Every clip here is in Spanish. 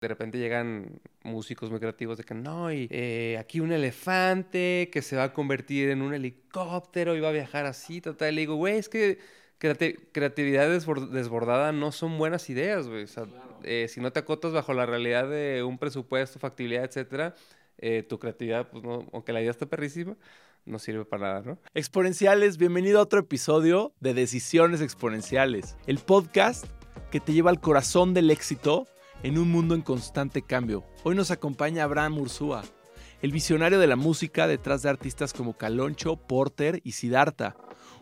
De repente llegan músicos muy creativos de que no, y eh, aquí un elefante que se va a convertir en un helicóptero y va a viajar así, total. Y le digo, güey, es que creatividad desbordada no son buenas ideas, güey. O sea, eh, si no te acotas bajo la realidad de un presupuesto, factibilidad, etcétera, eh, tu creatividad, pues no, aunque la idea esté perrísima, no sirve para nada, ¿no? Exponenciales, bienvenido a otro episodio de Decisiones Exponenciales, el podcast que te lleva al corazón del éxito en un mundo en constante cambio. Hoy nos acompaña Abraham Ursúa, el visionario de la música detrás de artistas como Caloncho, Porter y Siddhartha.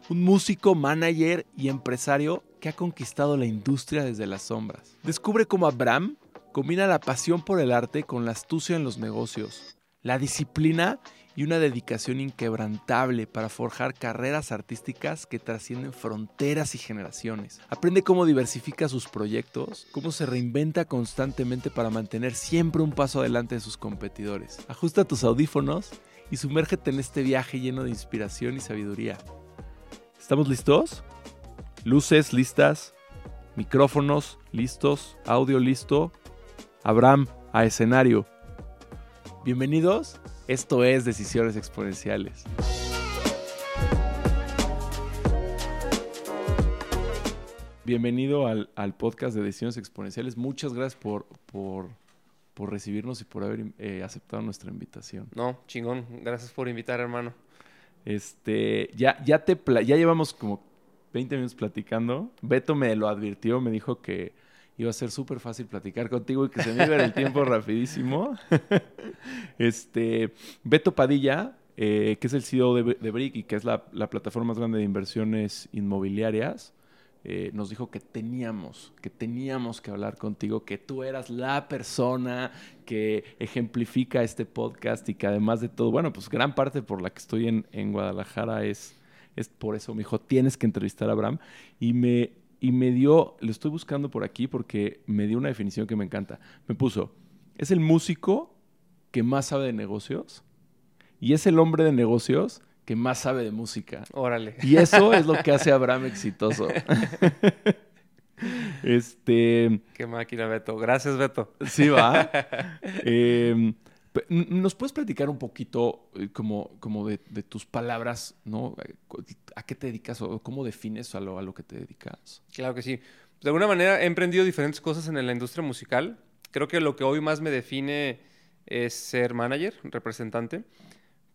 Un músico, manager y empresario que ha conquistado la industria desde las sombras. Descubre cómo Abraham combina la pasión por el arte con la astucia en los negocios, la disciplina y una dedicación inquebrantable para forjar carreras artísticas que trascienden fronteras y generaciones. Aprende cómo diversifica sus proyectos, cómo se reinventa constantemente para mantener siempre un paso adelante de sus competidores. Ajusta tus audífonos y sumérgete en este viaje lleno de inspiración y sabiduría. ¿Estamos listos? Luces listas, micrófonos listos, audio listo. Abraham, a escenario. Bienvenidos esto es Decisiones Exponenciales. Bienvenido al, podcast de Decisiones Exponenciales. Muchas gracias por, por, recibirnos y por haber eh, aceptado nuestra invitación. No, chingón. Gracias por invitar, hermano. Este, ya, ya, te ya llevamos como 20 minutos platicando. Beto me lo advirtió, me dijo que iba a ser súper fácil platicar contigo y que se me iba el tiempo rapidísimo. este, Beto Padilla, eh, que es el CEO de, de Brick y que es la, plataforma más grande de inversiones inmobiliarias, eh, nos dijo que teníamos, que teníamos que hablar contigo, que tú eras la persona que ejemplifica este podcast y que además de todo, bueno, pues gran parte por la que estoy en, en Guadalajara es, es por eso me dijo, tienes que entrevistar a Abraham. Y me y me dio, lo estoy buscando por aquí porque me dio una definición que me encanta. Me puso, es el músico que más sabe de negocios y es el hombre de negocios que más sabe de música. Órale. Y eso es lo que hace a Abraham exitoso. este. Qué máquina, Beto. Gracias, Beto. Sí, va. eh, ¿Nos puedes platicar un poquito eh, como, como de, tus palabras, ¿no? ¿A qué te dedicas o cómo defines a lo, a lo que te dedicas? Claro que sí. De alguna manera he emprendido diferentes cosas en la industria musical. Creo que lo que hoy más me define es ser manager, representante.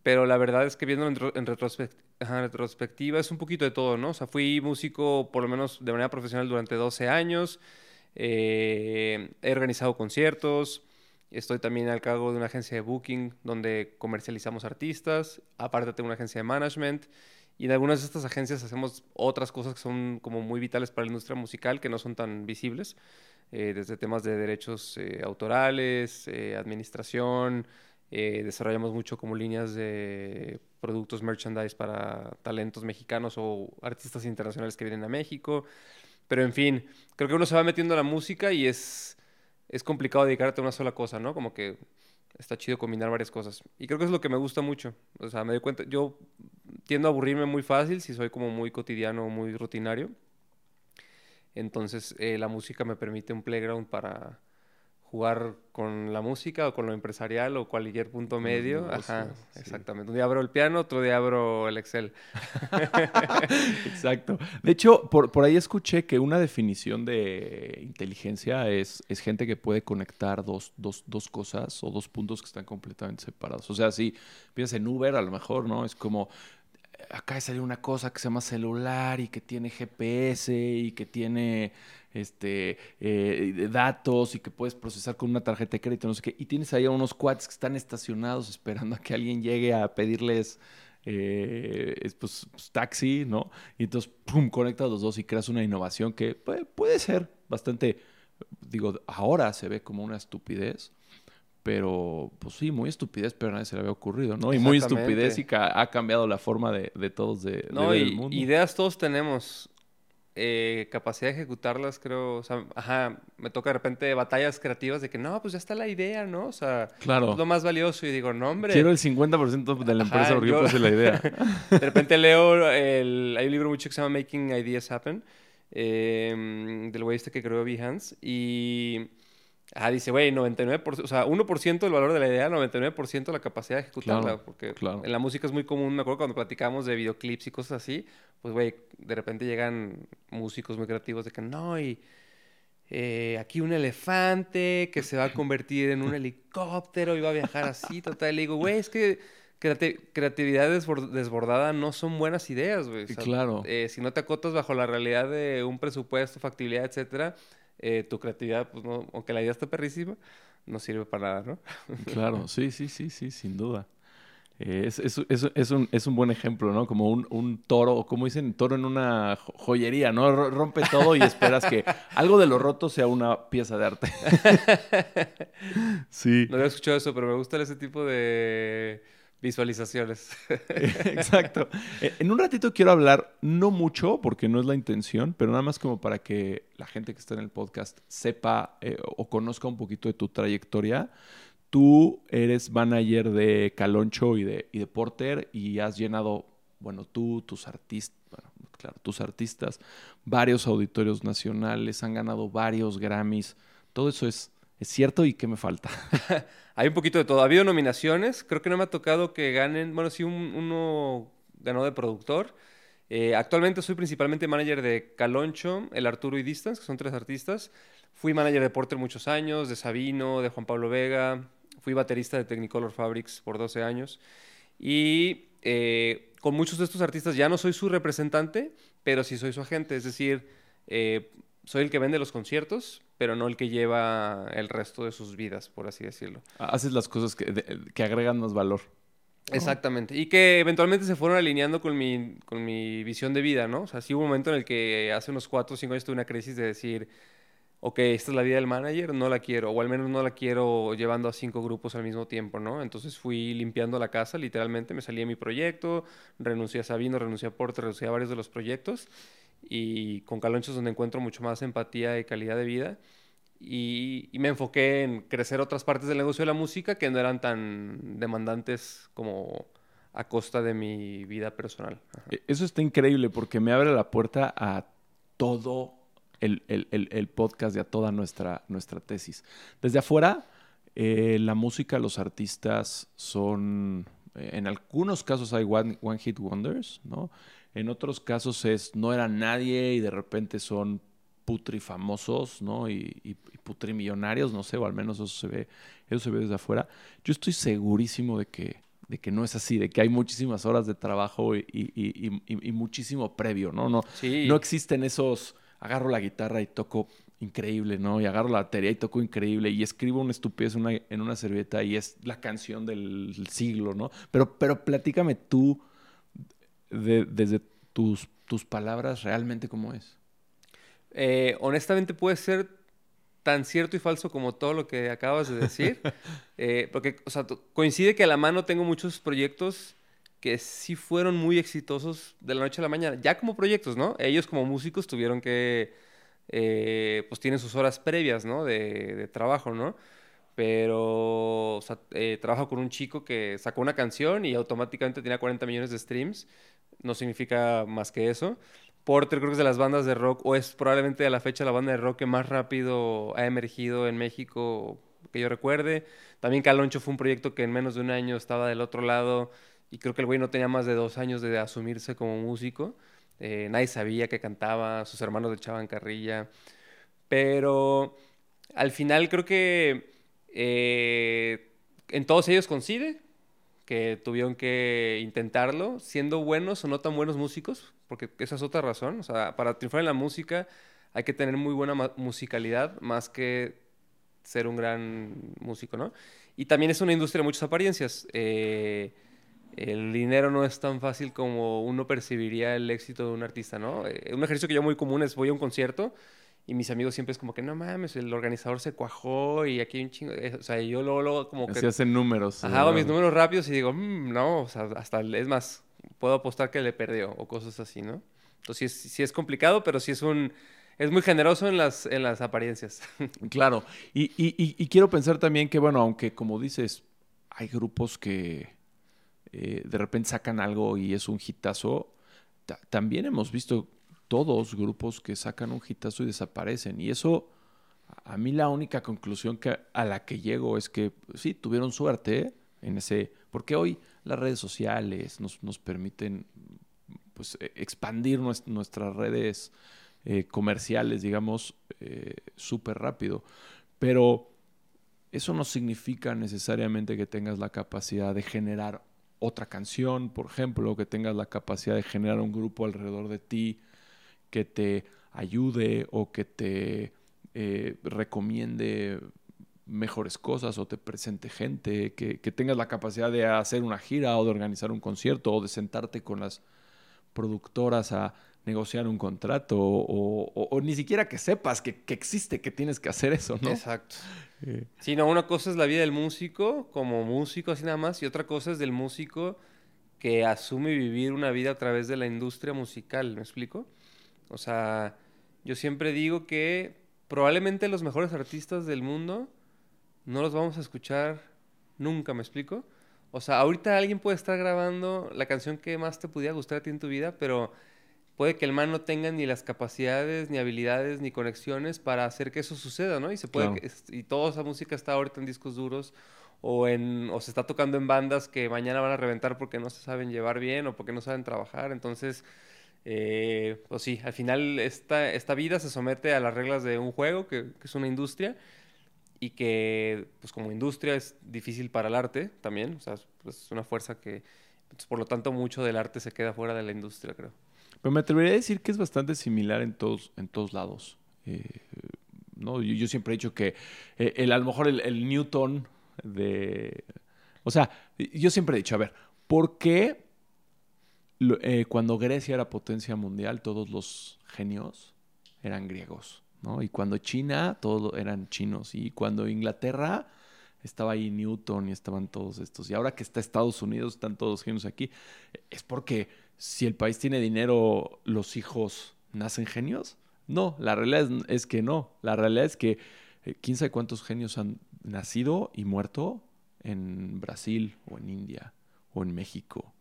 Pero la verdad es que viendo en, retrospectiva es un poquito de todo, ¿no? O sea, fui músico por lo menos de manera profesional durante 12 años. Eh, he organizado conciertos. Estoy también al cargo de una agencia de booking donde comercializamos artistas. Aparte tengo una agencia de management. Y en algunas de estas agencias hacemos otras cosas que son como muy vitales para la industria musical que no son tan visibles. Eh, desde temas de derechos eh, autorales, eh, administración. desarrollamos mucho como líneas de productos merchandise para talentos mexicanos o artistas internacionales que vienen a México. Pero en fin, creo que uno se va metiendo a la música y es es complicado dedicarte a una sola cosa, ¿no? Como que está chido combinar varias cosas. Y creo que es lo que me gusta mucho. O sea, me doy cuenta, yo tiendo a aburrirme muy fácil si soy como muy cotidiano, muy rutinario. Entonces, eh, la música me permite un playground para jugar con la música o con lo empresarial o cualquier punto medio. Ajá, exactamente. Un día abro el piano, otro día abro el Excel. Exacto. De hecho, por, por, ahí escuché que una definición de inteligencia es, es gente que puede conectar dos, dos, dos, cosas o dos puntos que están completamente separados. O sea, si piensas en Uber, a lo mejor, ¿no? Es como acá salió una cosa que se llama celular y que tiene GPS y que tiene este, eh, datos y que puedes procesar con una tarjeta de crédito, no sé qué. Y tienes ahí a unos cuates que están estacionados esperando a que alguien llegue a pedirles eh, pues, pues, taxi, ¿no? Y entonces, pum, conectas los dos y creas una innovación que puede, ser bastante, digo, ahora se ve como una estupidez. Pero, pues sí, muy estupidez, pero a nadie se le había ocurrido, ¿no? Y muy estupidez y ha cambiado la forma de, todos de, no, ver el mundo. Ideas todos tenemos. Eh, capacidad de ejecutarlas, creo, o sea, ajá, me toca de repente batallas creativas de que no, pues ya está la idea, ¿no? O sea, claro. es lo más valioso y digo, no, hombre. Quiero el 50% de la empresa porque yo puse la idea. de repente leo, el, hay un libro mucho que se llama Making Ideas Happen, em, del güey este que creó Behance, y Ah, dice, güey, 99%, o sea, 1% del valor de la idea, 99% la capacidad de ejecutarla. Claro, porque claro. en la música es muy común, me acuerdo cuando platicábamos de videoclips y cosas así, pues, güey, de repente llegan músicos muy creativos de que no, y eh, aquí un elefante que se va a convertir en un helicóptero y va a viajar así, total. Y le digo, güey, es que creati- creatividad desbor- desbordada no son buenas ideas, güey. O sea, Claro. eh, si no te acotas bajo la realidad de un presupuesto, factibilidad, etcétera, eh, tu creatividad, pues no, aunque la idea esté perrísima, no sirve para nada, ¿no? Claro, sí, sí, sí, sí, sin duda. Eh, Es, es- es- es un, es un buen ejemplo, ¿no? Como un, un toro, como dicen, toro en una jo- joyería, ¿no? Ro- Rompe todo y esperas que algo de lo roto sea una pieza de arte. sí, No había escuchado eso, pero me gusta ese tipo de visualizaciones. exacto. Eh, En un ratito quiero hablar, no mucho, porque no es la intención, pero nada más como para que la gente que está en el podcast sepa eh, o conozca un poquito de tu trayectoria. Tú eres manager de Caloncho y de, y de Porter y has llenado, bueno, tú, tus artistas, claro, tus artistas, varios auditorios nacionales, han ganado varios Grammys. Todo eso es, es cierto y qué me falta. Hay un poquito de todo. Ha habido nominaciones. Creo que no me ha tocado que ganen. Bueno, sí, un- uno ganó de productor. Eh, actualmente soy principalmente manager de Caloncho, El Arturo y Distance, que son tres artistas. Fui manager de Porter muchos años, de Sabino, de Juan Pablo Vega. Fui baterista de Technicolor Fabrics por 12 años. Y eh, con muchos de estos artistas ya no soy su representante, pero sí soy su agente. Es decir, eh, soy el que vende los conciertos, pero no el que lleva el resto de sus vidas, por así decirlo. Haces las cosas que, de- que agregan más valor. Exactamente. Y que eventualmente se fueron alineando con mi, con mi visión de vida, ¿no? O sea, sí hubo un momento en el que hace unos cuatro o cinco años tuve una crisis de decir, ok, esta es la vida del manager, no la quiero, o al menos no la quiero llevando a cinco grupos al mismo tiempo, ¿no? Entonces fui limpiando la casa, literalmente, me salí de mi proyecto, renuncié a Sabino, renuncié a Porte, renuncié a varios de los proyectos, y con Caloncho es donde encuentro mucho más empatía y calidad de vida. Y, y me enfoqué en crecer otras partes del negocio de la música que no eran tan demandantes como a costa de mi vida personal. Ajá. E- Eso está increíble porque me abre la puerta a todo el, el- el- el podcast y a toda nuestra, nuestra tesis. Desde afuera, eh, la música, los artistas son, eh, en algunos casos hay one, one hit wonders, ¿no? En otros casos es, no era nadie y de repente son putrifamosos, ¿no? Y, y, no sé, o al menos eso se ve, eso se ve desde afuera. Yo estoy segurísimo de que, de que no es así, de que hay muchísimas horas de trabajo y, muchísimo previo, ¿no? No, Sí. no existen esos, agarro la guitarra y toco increíble, ¿no? Y agarro la batería y toco increíble y escribo una estupidez en una, en una servilleta y es la canción del siglo, ¿no? Pero, pero platícame tú de- desde tus, tus palabras realmente cómo es. Eh, honestamente puede ser tan cierto y falso como todo lo que acabas de decir. Eh, porque, o sea, coincide que a la mano tengo muchos proyectos que sí fueron muy exitosos de la noche a la mañana. Ya como proyectos, ¿no? Ellos como músicos tuvieron que, eh, pues tienen sus horas previas, ¿no? De, de trabajo, ¿no? Pero, o sea, eh, trabajo con un chico que sacó una canción y automáticamente tenía 40 millones de streams. No significa más que eso. Porter creo que es de las bandas de rock, o es probablemente a la fecha la banda de rock que más rápido ha emergido en México que yo recuerde. También Caloncho fue un proyecto que en menos de un año estaba del otro lado y creo que el güey no tenía más de dos años de asumirse como músico. Eh, nadie sabía que cantaba, sus hermanos le echaban carrilla. Pero al final creo que eh, en todos ellos coincide que tuvieron que intentarlo, siendo buenos o no tan buenos músicos, porque esa es otra razón. O sea, para triunfar en la música hay que tener muy buena musicalidad más que ser un gran músico, ¿no? Y también es una industria de muchas apariencias. Eh, el dinero no es tan fácil como uno percibiría el éxito de un artista, ¿no? Eh, un ejercicio que yo muy común es voy a un concierto y mis amigos siempre es como que no mames, el organizador se cuajó y aquí hay un chingo. o sea, yo luego, luego como que Así hacen números. Ajá, hago mis números rápidos y digo, "Mm, no, o sea, hasta es más, puedo apostar que le perdió o cosas así, ¿no? Entonces sí es, sí es complicado, pero sí es un, es muy generoso en las, en las apariencias. Claro, y, y- y- y quiero pensar también que, bueno, aunque como dices, hay grupos que eh, de repente sacan algo y es un hitazo, ta- también hemos visto todos grupos que sacan un hitazo y desaparecen. Y eso a mí la única conclusión que, a la que llego es que sí, tuvieron suerte en ese, porque hoy las redes sociales nos, nos permiten pues, e, expandir nuestras redes eh, comerciales, digamos, eh, súper rápido. Pero eso no significa necesariamente que tengas la capacidad de generar otra canción, por ejemplo, que tengas la capacidad de generar un grupo alrededor de ti que te ayude o que te eh, recomiende mejores cosas o te presente gente, que, tengas la capacidad de hacer una gira o de organizar un concierto o de sentarte con las productoras a negociar un contrato o, ni siquiera que sepas que, existe, que tienes que hacer eso, ¿no? Exacto. Eh. Sí, no, una cosa es la vida del músico como músico así nada más y otra cosa es del músico que asume vivir una vida a través de la industria musical, ¿me explico? O sea, yo siempre digo que probablemente los mejores artistas del mundo no los vamos a escuchar nunca, ¿me explico? O sea, ahorita alguien puede estar grabando la canción que más te pudiera gustar a ti en tu vida, pero puede que el man no tenga ni las capacidades, ni habilidades, ni conexiones para hacer que eso suceda, ¿no? Y se puede y toda esa música está ahorita en discos duros o en o se está tocando en bandas que mañana van a reventar porque no se saben llevar bien o porque no saben trabajar, entonces eh, pues sí, al final esta, esta vida se somete a las reglas de un juego que, que es una industria y que pues como industria es difícil para el arte también, o sea, pues, es una fuerza que pues, por lo tanto mucho del arte se queda fuera de la industria, creo. Pero me atrevería a decir que es bastante similar en todos, en todos lados. Eh, ¿no? Yo, siempre he dicho que eh, el, a lo mejor el, Newton de... O sea, yo siempre he dicho, a ver, ¿por qué eh, cuando Grecia era potencia mundial todos los genios eran griegos? ¿no? Y cuando China, todos eran chinos. Y cuando Inglaterra estaba ahí Newton y estaban todos estos. Y ahora que está Estados Unidos, están todos genios aquí. Es porque si el país tiene dinero, los hijos nacen genios. No, la realidad es, que no. La realidad es que eh, quién sabe cuántos genios han nacido y muerto en Brasil o en India o en México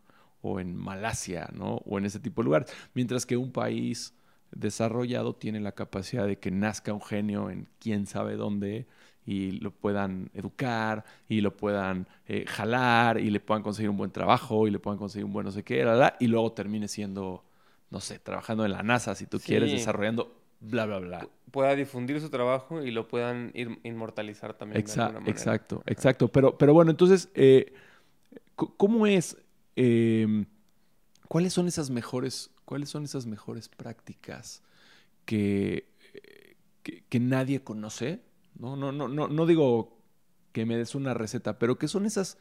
o en Malasia, ¿no? O en ese tipo de lugares. Mientras que un país desarrollado tiene la capacidad de que nazca un genio en quién sabe dónde y lo puedan educar y lo puedan eh, jalar y le puedan conseguir un buen trabajo y le puedan conseguir un buen no sé qué, y luego termine siendo, no sé, trabajando en la NASA, si tú quieres, desarrollando bla, bla, bla. Pueda difundir su trabajo y lo puedan ir, inmortalizar también. Exacto, exacto. Pero, pero bueno, entonces, eh, ¿cómo es? Em, ¿Cuáles son esas mejores, cuáles son esas mejores prácticas que, que nadie conoce? No, no, no, no, no digo que me des una receta, pero ¿qué son esas,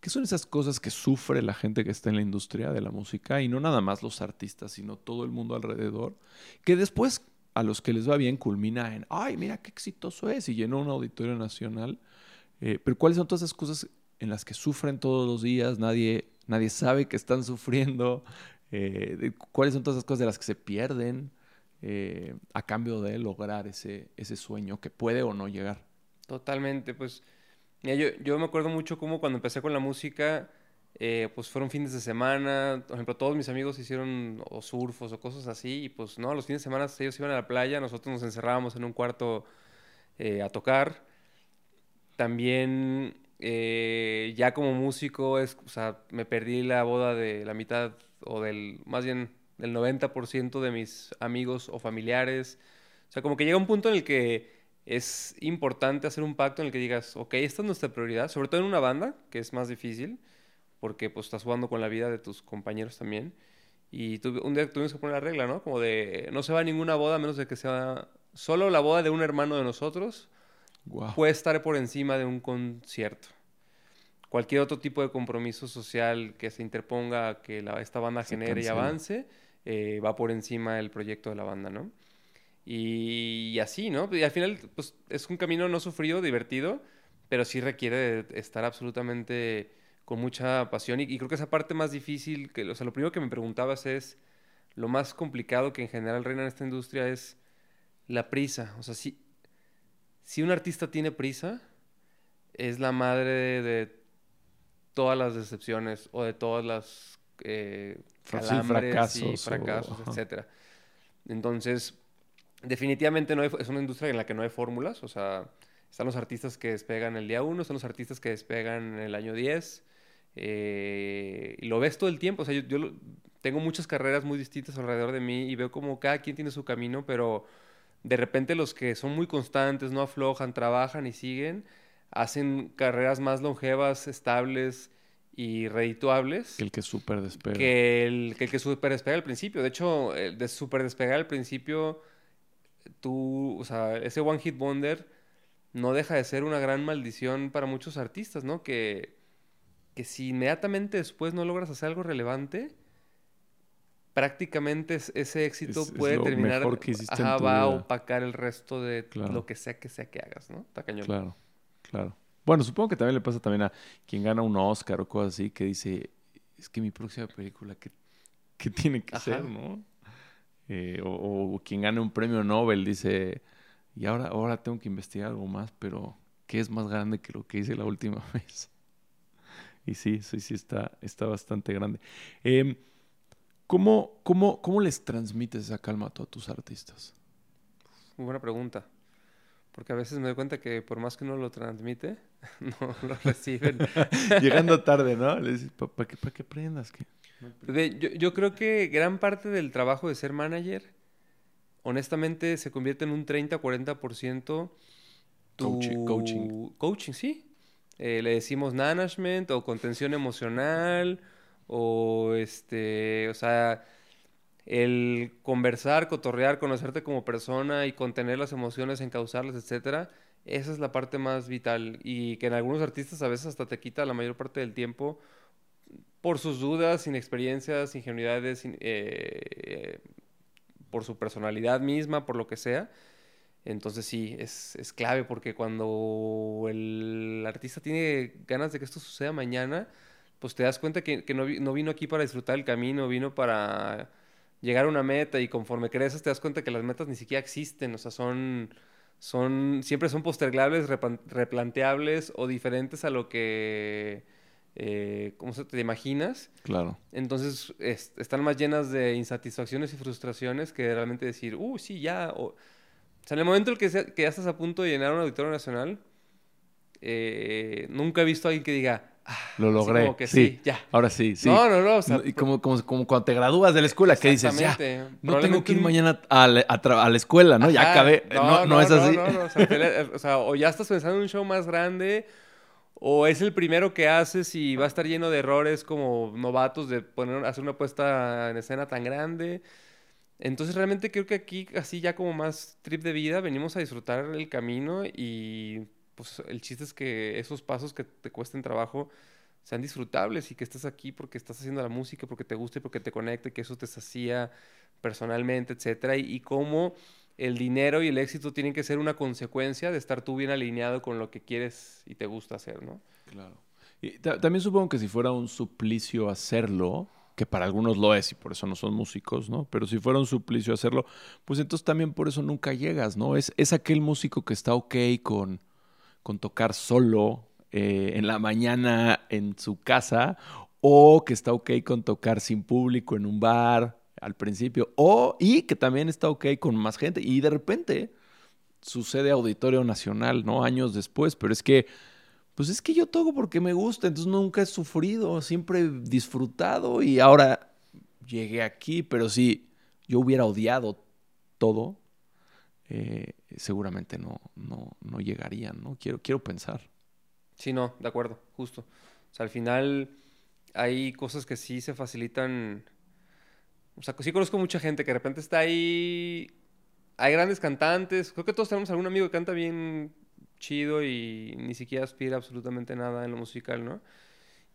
qué son esas cosas que sufre la gente que está en la industria de la música? Y no nada más los artistas, sino todo el mundo alrededor, que después a los que les va bien culmina en, ay, mira qué exitoso es, y llenó un auditorio nacional. Eh, pero ¿cuáles son todas esas cosas en las que sufren todos los días? Nadie, nadie sabe que están sufriendo. Eh, ¿Cuáles son todas esas cosas de las que se pierden? Eh, a cambio de lograr ese, ese sueño que puede o no llegar. Totalmente, pues yo, yo me acuerdo mucho como cuando empecé con la música, eh, pues fueron fines de semana, por ejemplo, todos mis amigos hicieron o surfos o cosas así, y pues no, los fines de semana ellos iban a la playa, nosotros nos encerrábamos en un cuarto a tocar. También ya como músico, es, o sea, me perdí la boda de la mitad, o del, más bien del 90% de mis amigos o familiares. O sea, como que llega un punto en el que es importante hacer un pacto en el que digas, ok, esta es nuestra prioridad, sobre todo en una banda, que es más difícil, porque pues estás jugando con la vida de tus compañeros también. Y un día tuvimos que poner la regla, ¿no? Como de, no se va a ninguna boda a menos de que sea solo la boda de un hermano de nosotros. Puede estar por encima de un concierto. Cualquier otro tipo de compromiso social que se interponga que la, esta banda genere y avance eh, va por encima del proyecto de la banda, ¿no? Y, así, ¿no? Y al final, pues es un camino no sufrido, divertido, pero sí requiere estar absolutamente con mucha pasión. Y, creo que esa parte más difícil, que, o sea, lo primero que me preguntabas es, lo más complicado que en general reina en esta industria es la prisa. O sea, si, si un artista tiene prisa, es la madre de todas las decepciones o de todas las eh, calambres fracasos, y fracasos, etcétera. Entonces, definitivamente no hay- es una industria en la que no hay fórmulas, o sea, están los artistas que despegan el día 1, están los artistas que despegan el año 10, eh, y lo ves todo el tiempo, o sea, yo, yo lo- tengo muchas carreras muy distintas alrededor de mí y veo como cada quien tiene su camino, pero de repente los que son muy constantes, no aflojan, trabajan y siguen, hacen carreras más longevas, estables y redituables El que súper despega. que el que, el que super despega al principio. De hecho, el de super despegar al principio, tú, o sea, ese One Hit Wonder no deja de ser una gran maldición para muchos artistas, ¿no? Que, que si inmediatamente después no logras hacer algo relevante, prácticamente es- ese éxito Es- puede terminar, mejor que ajá, va a opacar el resto de Claro. lo que sea que sea que hagas, ¿no? Está cañón. Claro, claro. Bueno, supongo que también le pasa también a quien gana un Oscar o cosas así, que dice, es que mi próxima película, ¿qué, qué tiene que Ajá. ser, no? Eh, o, o quien gana un premio Nobel dice, y ahora, ahora tengo que investigar algo más, pero ¿qué es más grande que lo que hice la última vez? Y sí, sí, sí, está, está bastante grande. Em, ¿cómo, cómo, ¿Cómo les transmites esa calma a todos tus artistas? Muy buena pregunta. Porque a veces me doy cuenta que por más que uno lo transmite, no lo reciben. Llegando tarde, ¿no? Le dices, ¿para qué, pa' qué aprendas? ¿Qué? Yo creo que gran parte del trabajo de ser manager, honestamente, se convierte en un 30-40% tu Coaching- coaching. coaching, sí. Eh, le decimos management o contención emocional o este, o sea, el conversar, cotorrear, conocerte como persona y contener las emociones, encauzarlas, etcétera. Esa es la parte más vital y que en algunos artistas a veces hasta te quita la mayor parte del tiempo por sus dudas, inexperiencias, ingenuidades, in- eh, por su personalidad misma, por lo que sea. Entonces sí, es, es clave porque cuando el artista tiene ganas de que esto suceda mañana, pues te das cuenta que, no vino aquí para disfrutar el camino, vino para llegar a una meta y conforme creces te das cuenta que las metas ni siquiera existen, o sea, son, son, siempre son postergables, replanteables o diferentes a lo que, eh, ¿cómo se te imaginas? Claro. Entonces es- están más llenas de insatisfacciones y frustraciones que realmente decir, uh, sí, ya. O, o sea, en el momento en el que, que ya estás a punto de llenar un auditorio nacional, eh, nunca he visto a alguien que diga, Lo así logré. como que sí. sí, ya. Ahora sí, sí. No, no, no. O sea, No, y como, como, como cuando te gradúas de la escuela, que dices, ya, no tengo que ir mañana a la, a a la escuela, ¿no? Ya acabé. No, no, es así. No, no, O, sea, te- o sea, o ya estás pensando en un show más grande, o es el primero que haces y va a estar lleno de errores como novatos de poner, hacer una puesta en escena tan grande. Entonces realmente creo que aquí, así ya como más trip de vida, venimos a disfrutar el camino y pues el chiste es que esos pasos que te cuesten trabajo sean disfrutables y que estés aquí porque estás haciendo la música, porque te gusta y porque te conecta que eso te sacía personalmente, etcétera, y, cómo el dinero y el éxito tienen que ser una consecuencia de estar tú bien alineado con lo que quieres y te gusta hacer, ¿no? Claro. Y ta- también supongo que si fuera un suplicio hacerlo, que para algunos lo es y por eso no son músicos, ¿no? Pero si fuera un suplicio hacerlo, pues entonces también por eso nunca llegas, ¿no? Es, es aquel músico que está ok con, con tocar solo eh, en la mañana en su casa o que está ok con tocar sin público en un bar al principio o y que también está ok con más gente y de repente sucede Auditorio Nacional, ¿no? Años después, pero es que pues es que yo toco porque me gusta, entonces nunca he sufrido, siempre he disfrutado y ahora llegué aquí, pero si yo hubiera odiado todo, eh, seguramente no, no, no llegarían, ¿no? Quiero, quiero pensar. Sí, no, de acuerdo, justo. O sea, al final hay cosas que sí se facilitan. O sea, sí conozco mucha gente que de repente está ahí. Hay grandes cantantes. Creo que todos tenemos algún amigo que canta bien chido y ni siquiera aspira absolutamente nada en lo musical, ¿no?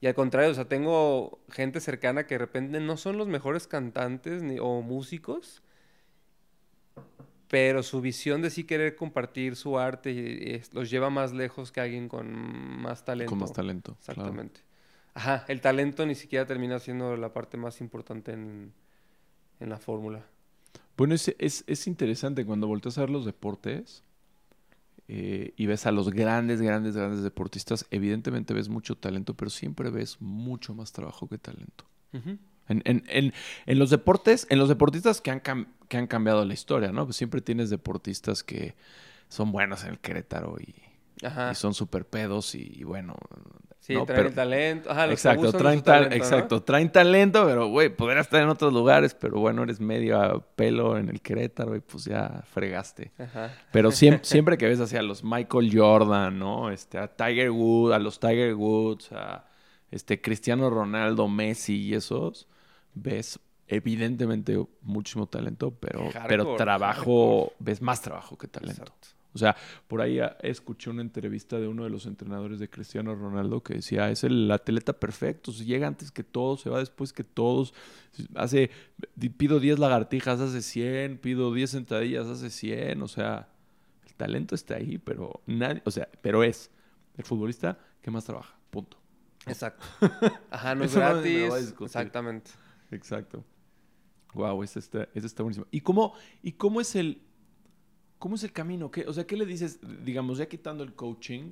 Y al contrario, o sea, tengo gente cercana que de repente no son los mejores cantantes ni, o músicos, pero su visión de sí querer compartir su arte es- los lleva más lejos que alguien con más talento. Con más talento. claro. Exactamente. Ajá, el talento ni siquiera termina siendo la parte más importante en, en la fórmula. Bueno, es, es, es interesante cuando volteas a ver los deportes eh, y ves a los grandes, grandes, grandes deportistas, evidentemente ves mucho talento, pero siempre ves mucho más trabajo que talento. En, en, en, en los deportes, en los deportistas que han, que han cambiado la historia, ¿no? Pues siempre tienes deportistas que son buenos en el Querétaro y, Ajá. y son súper pedos y, y bueno. Sí, ¿no? traen Pero- talento. Ajá, los exacto, traen talento, ¿no? exacto, traen talento, pero güey, podrías estar en otros lugares, pero bueno, eres medio a pelo en el Querétaro y pues ya fregaste. Ajá. Pero siempre, siempre que ves hacia los Michael Jordan, ¿no? Este, a Tiger Woods, a los Tiger Woods, a este Cristiano Ronaldo, Messi y esos, ves evidentemente muchísimo talento, pero, Hardcore, pero trabajo, ves más trabajo que talento. Exacto. O sea, por ahí ah, escuché una entrevista de uno de los entrenadores de Cristiano Ronaldo que decía, es el atleta perfecto, si llega antes que todos, se va después que todos, hace, pido 10 lagartijas, hace 100, pido 10 sentadillas, hace 100, o sea, el talento está ahí, pero nadie, o sea, pero es el futbolista que más trabaja, punto. Exacto. Ajá, no es gratis. Exactamente. Exacto. Wow, ese está, está buenísimo. ¿Y cómo, ¿Y cómo es el cómo es el camino? ¿Qué, o sea, ¿qué le dices, digamos, ya quitando el coaching,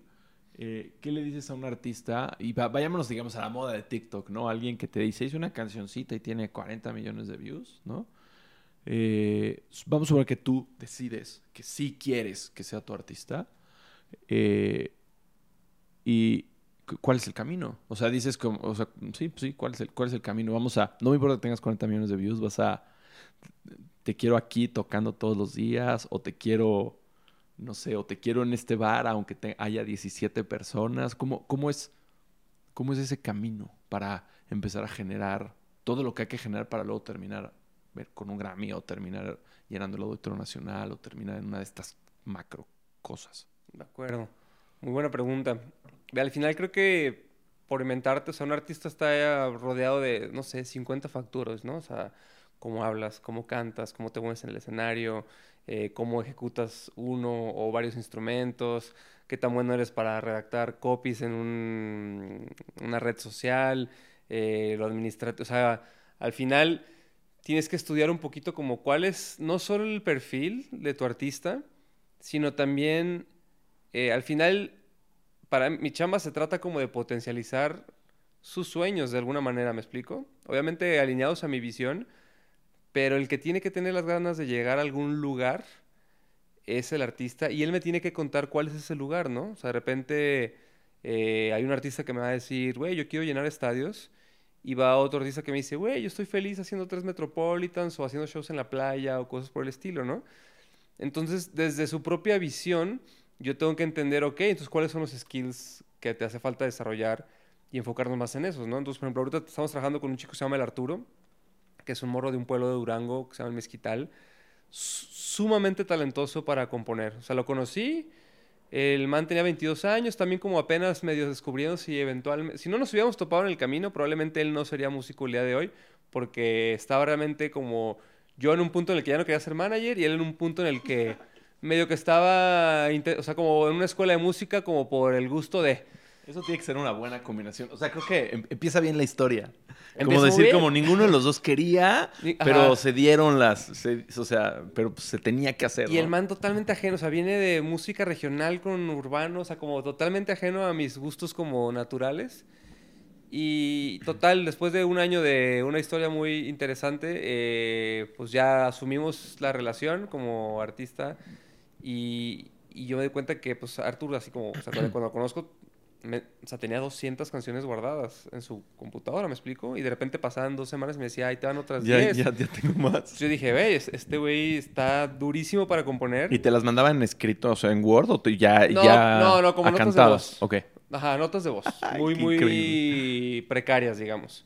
eh, qué le dices a un artista? Y va- vayámonos, digamos, a la moda de TikTok, ¿no? Alguien que te dice, hice una cancioncita y tiene 40 millones de views, ¿no? Eh, vamos a ver que tú decides que sí quieres que sea tu artista. eh, y ¿cuál es el camino? O sea, dices como, o sea, sí, sí, ¿cuál es el, cuál es el camino? Vamos a, no me importa que tengas 40 millones de views, vas a, te quiero aquí tocando todos los días, o te quiero, no sé, o te quiero en este bar aunque te, haya 17 personas. ¿Cómo, cómo, es, ¿Cómo es ese camino para empezar a generar todo lo que hay que generar para luego terminar con un Grammy o terminar llenando el Auditorio Nacional o terminar en una de estas macro cosas? De acuerdo. Muy buena pregunta. Al final creo que por inventarte, o sea, un artista está rodeado de, no sé, 50 facturas, ¿no? O sea, cómo hablas, cómo cantas, cómo te mueves en el escenario, eh, cómo ejecutas uno o varios instrumentos, qué tan bueno eres para redactar copies en un- una red social, eh, lo administrativo, o sea, al final tienes que estudiar un poquito como cuál es no solo el perfil de tu artista, sino también eh, al final, para mi chamba se trata como de potencializar sus sueños de alguna manera, ¿me explico? Obviamente alineados a mi visión, pero el que tiene que tener las ganas de llegar a algún lugar es el artista y él me tiene que contar cuál es ese lugar, ¿no? O sea, de repente eh, hay un artista que me va a decir, güey, yo quiero llenar estadios. Y va otro artista que me dice, güey, yo estoy feliz haciendo tres Metropolitans o haciendo shows en la playa o cosas por el estilo, ¿no? Entonces, desde su propia visión, yo tengo que entender, ok, entonces cuáles son los skills que te hace falta desarrollar y enfocarnos más en esos, ¿no? Entonces, por ejemplo, ahorita estamos trabajando con un chico que se llama el Arturo, que es un morro de un pueblo de Durango que se llama el Mezquital, su- sumamente talentoso para componer. O sea, lo conocí, el man tenía 22 años, también como apenas medio descubriendo si eventualmente, si no nos hubiéramos topado en el camino, probablemente él no sería músico el día de hoy, porque estaba realmente como yo en un punto en el que ya no quería ser manager y él en un punto en el que medio que estaba, o sea, como en una escuela de música, como por el gusto de... Eso tiene que ser una buena combinación. O sea, creo que em- empieza bien la historia. Como Empieza muy decir, bien. como ninguno de los dos quería, pero ajá. se dieron las. se- o sea, pero pues, se tenía que hacer. Y el man totalmente ajeno, o sea, viene de música regional con urbano, o sea, como totalmente ajeno a mis gustos como naturales. Y total, después de un año de una historia muy interesante, eh, pues ya asumimos la relación como artista y, y yo me di cuenta que pues Arthur, así como, o sea, cuando, lo conozco, me- o sea, tenía 200 canciones guardadas en su computadora, ¿me explico? Y de repente pasaban dos semanas y me decía, ahí te van otras Ya, 10. ya, ya tengo más. Entonces yo dije, ve, es- este güey está durísimo para componer. ¿Y te las mandaban escrito, o sea, en Word o te- ya, No, ya no, no, como notas de voz. Ok. Ajá, notas de voz. Muy, muy increíble. precarias, digamos.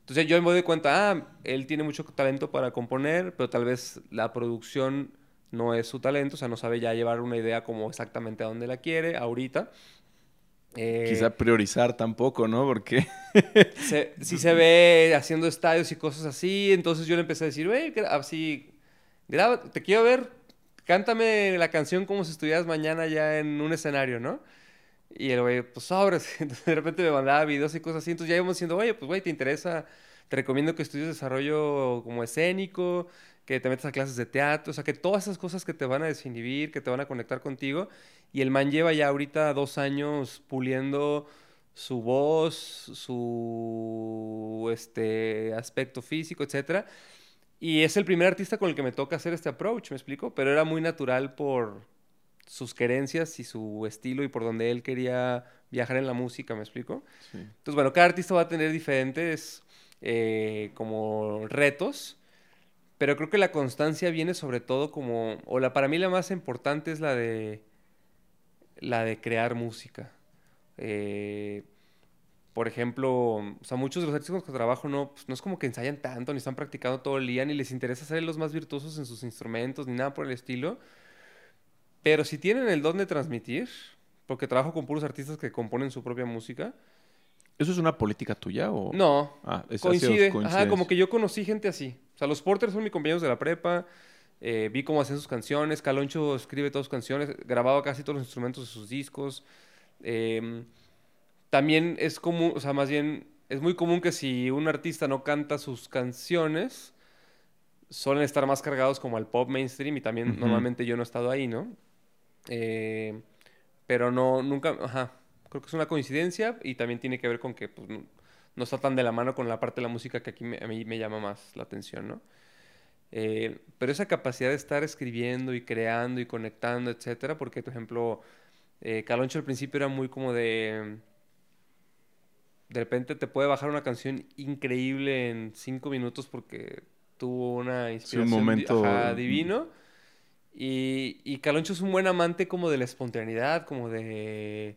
Entonces yo me doy cuenta, ah, él tiene mucho talento para componer, pero tal vez la producción no es su talento, o sea, no sabe ya llevar una idea como exactamente a dónde la quiere ahorita. Eh, Quizá priorizar tampoco, ¿no? Porque. se, sí se ve haciendo estadios y cosas así, entonces yo le empecé a decir, güey, así, graba, te quiero ver, cántame la canción como si estuvieras mañana ya en un escenario, ¿no? Y el güey, pues sobres, entonces de repente me mandaba videos y cosas así, entonces ya íbamos diciendo, oye, pues güey, ¿te interesa? Te recomiendo que estudies desarrollo como escénico, que te metas a clases de teatro, o sea, que todas esas cosas que te van a desinhibir, que te van a conectar contigo. Y el man lleva ya ahorita dos años puliendo su voz, su este, aspecto físico, etc. Y es el primer artista con el que me toca hacer este approach, ¿me explico? Pero era muy natural por sus querencias y su estilo y por donde él quería viajar en la música, ¿me explico? Entonces, bueno, cada artista va a tener diferentes eh, como retos, pero creo que la constancia viene sobre todo como, o la para mí la más importante es la de la de crear música. Eh, por ejemplo, o sea, muchos de los artistas con los que trabajo no, pues, no es como que ensayan tanto, ni están practicando todo el día, ni les interesa ser los más virtuosos en sus instrumentos, ni nada por el estilo. Pero si tienen el don de transmitir, porque trabajo con puros artistas que componen su propia música. ¿Eso es una política tuya o...? No, ah, coincide. Ajá, como que yo conocí gente así. O sea, los Porters son mis compañeros de la prepa, eh, vi cómo hacen sus canciones, Caloncho escribe todas sus canciones, grababa casi todos los instrumentos de sus discos. Eh, también es común, o sea, más bien es muy común que si un artista no canta sus canciones, suelen estar más cargados como al pop mainstream y también normalmente yo no he estado ahí, ¿no? Eh, pero no, nunca, ajá, creo que es una coincidencia y también tiene que ver con que pues, no, está tan de la mano con la parte de la música que aquí a mí me llama más la atención, ¿no? Eh, pero esa capacidad de estar escribiendo y creando y conectando, etcétera, porque, por ejemplo, eh, Caloncho al principio era muy como de de repente te puede bajar una canción increíble en cinco minutos porque tuvo una inspiración un momento... divino. Y, y Caloncho es un buen amante como de la espontaneidad, como de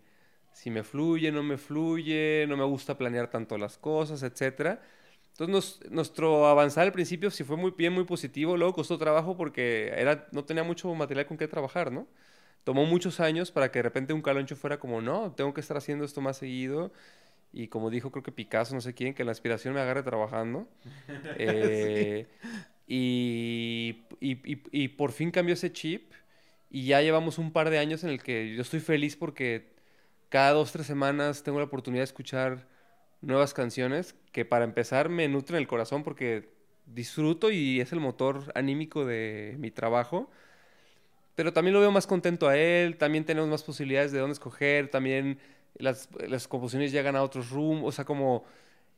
si me fluye, no me fluye, no me gusta planear tanto las cosas, etc. Entonces nuestro avanzar al principio sí fue muy bien, muy positivo, luego costó trabajo porque era, no tenía mucho material con qué trabajar, ¿no? Tomó muchos años para que de repente un Caloncho fuera como, no, tengo que estar haciendo esto más seguido y como dijo, creo que Picasso, no sé quién, que la inspiración me agarre trabajando. Eh, y, y, por fin cambió ese chip y ya llevamos un par de años en el que yo estoy feliz porque cada dos, tres semanas tengo la oportunidad de escuchar nuevas canciones que para empezar me nutren el corazón porque disfruto y es el motor anímico de mi trabajo. Pero también lo veo más contento a él, también tenemos más posibilidades de dónde escoger, también las, las composiciones llegan a otros rooms, o sea, como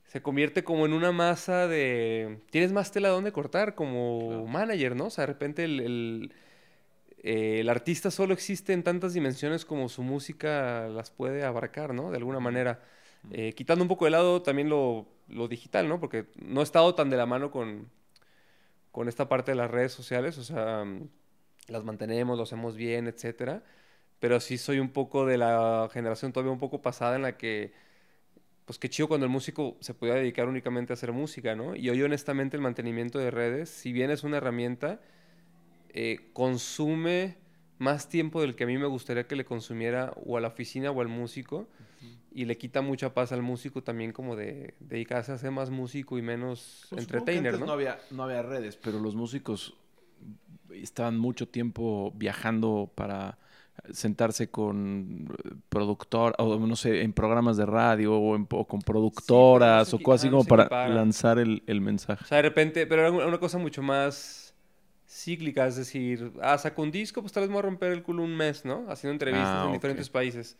se convierte como en una masa de... Tienes más tela donde cortar como manager, ¿no? O sea, de repente el, eh, el, artista solo existe en tantas dimensiones como su música las puede abarcar, ¿no? De alguna manera. Eh, quitando un poco de lado también lo, lo, digital, ¿no? Porque no he estado tan de la mano con, con esta parte de las redes sociales, o sea, las mantenemos, lo hacemos bien, etcétera pero sí soy un poco de la generación todavía un poco pasada en la que, pues qué chido cuando el músico se podía dedicar únicamente a hacer música, ¿no? Y hoy honestamente el mantenimiento de redes, si bien es una herramienta, eh, consume más tiempo del que a mí me gustaría que le consumiera o a la oficina o al músico y le quita mucha paz al músico también como de, dedicarse a ser más músico y menos pues entertainer, ¿no? No había, no había redes, pero los músicos estaban mucho tiempo viajando para sentarse con productor, o no sé, en programas de radio o, con productoras o cosas así como para lanzar el, mensaje. O sea, de repente, pero era una cosa mucho más cíclica, es decir, ah, saco un disco, pues tal vez me voy a romper el culo un mes, ¿no? Haciendo entrevistas ah, en diferentes países.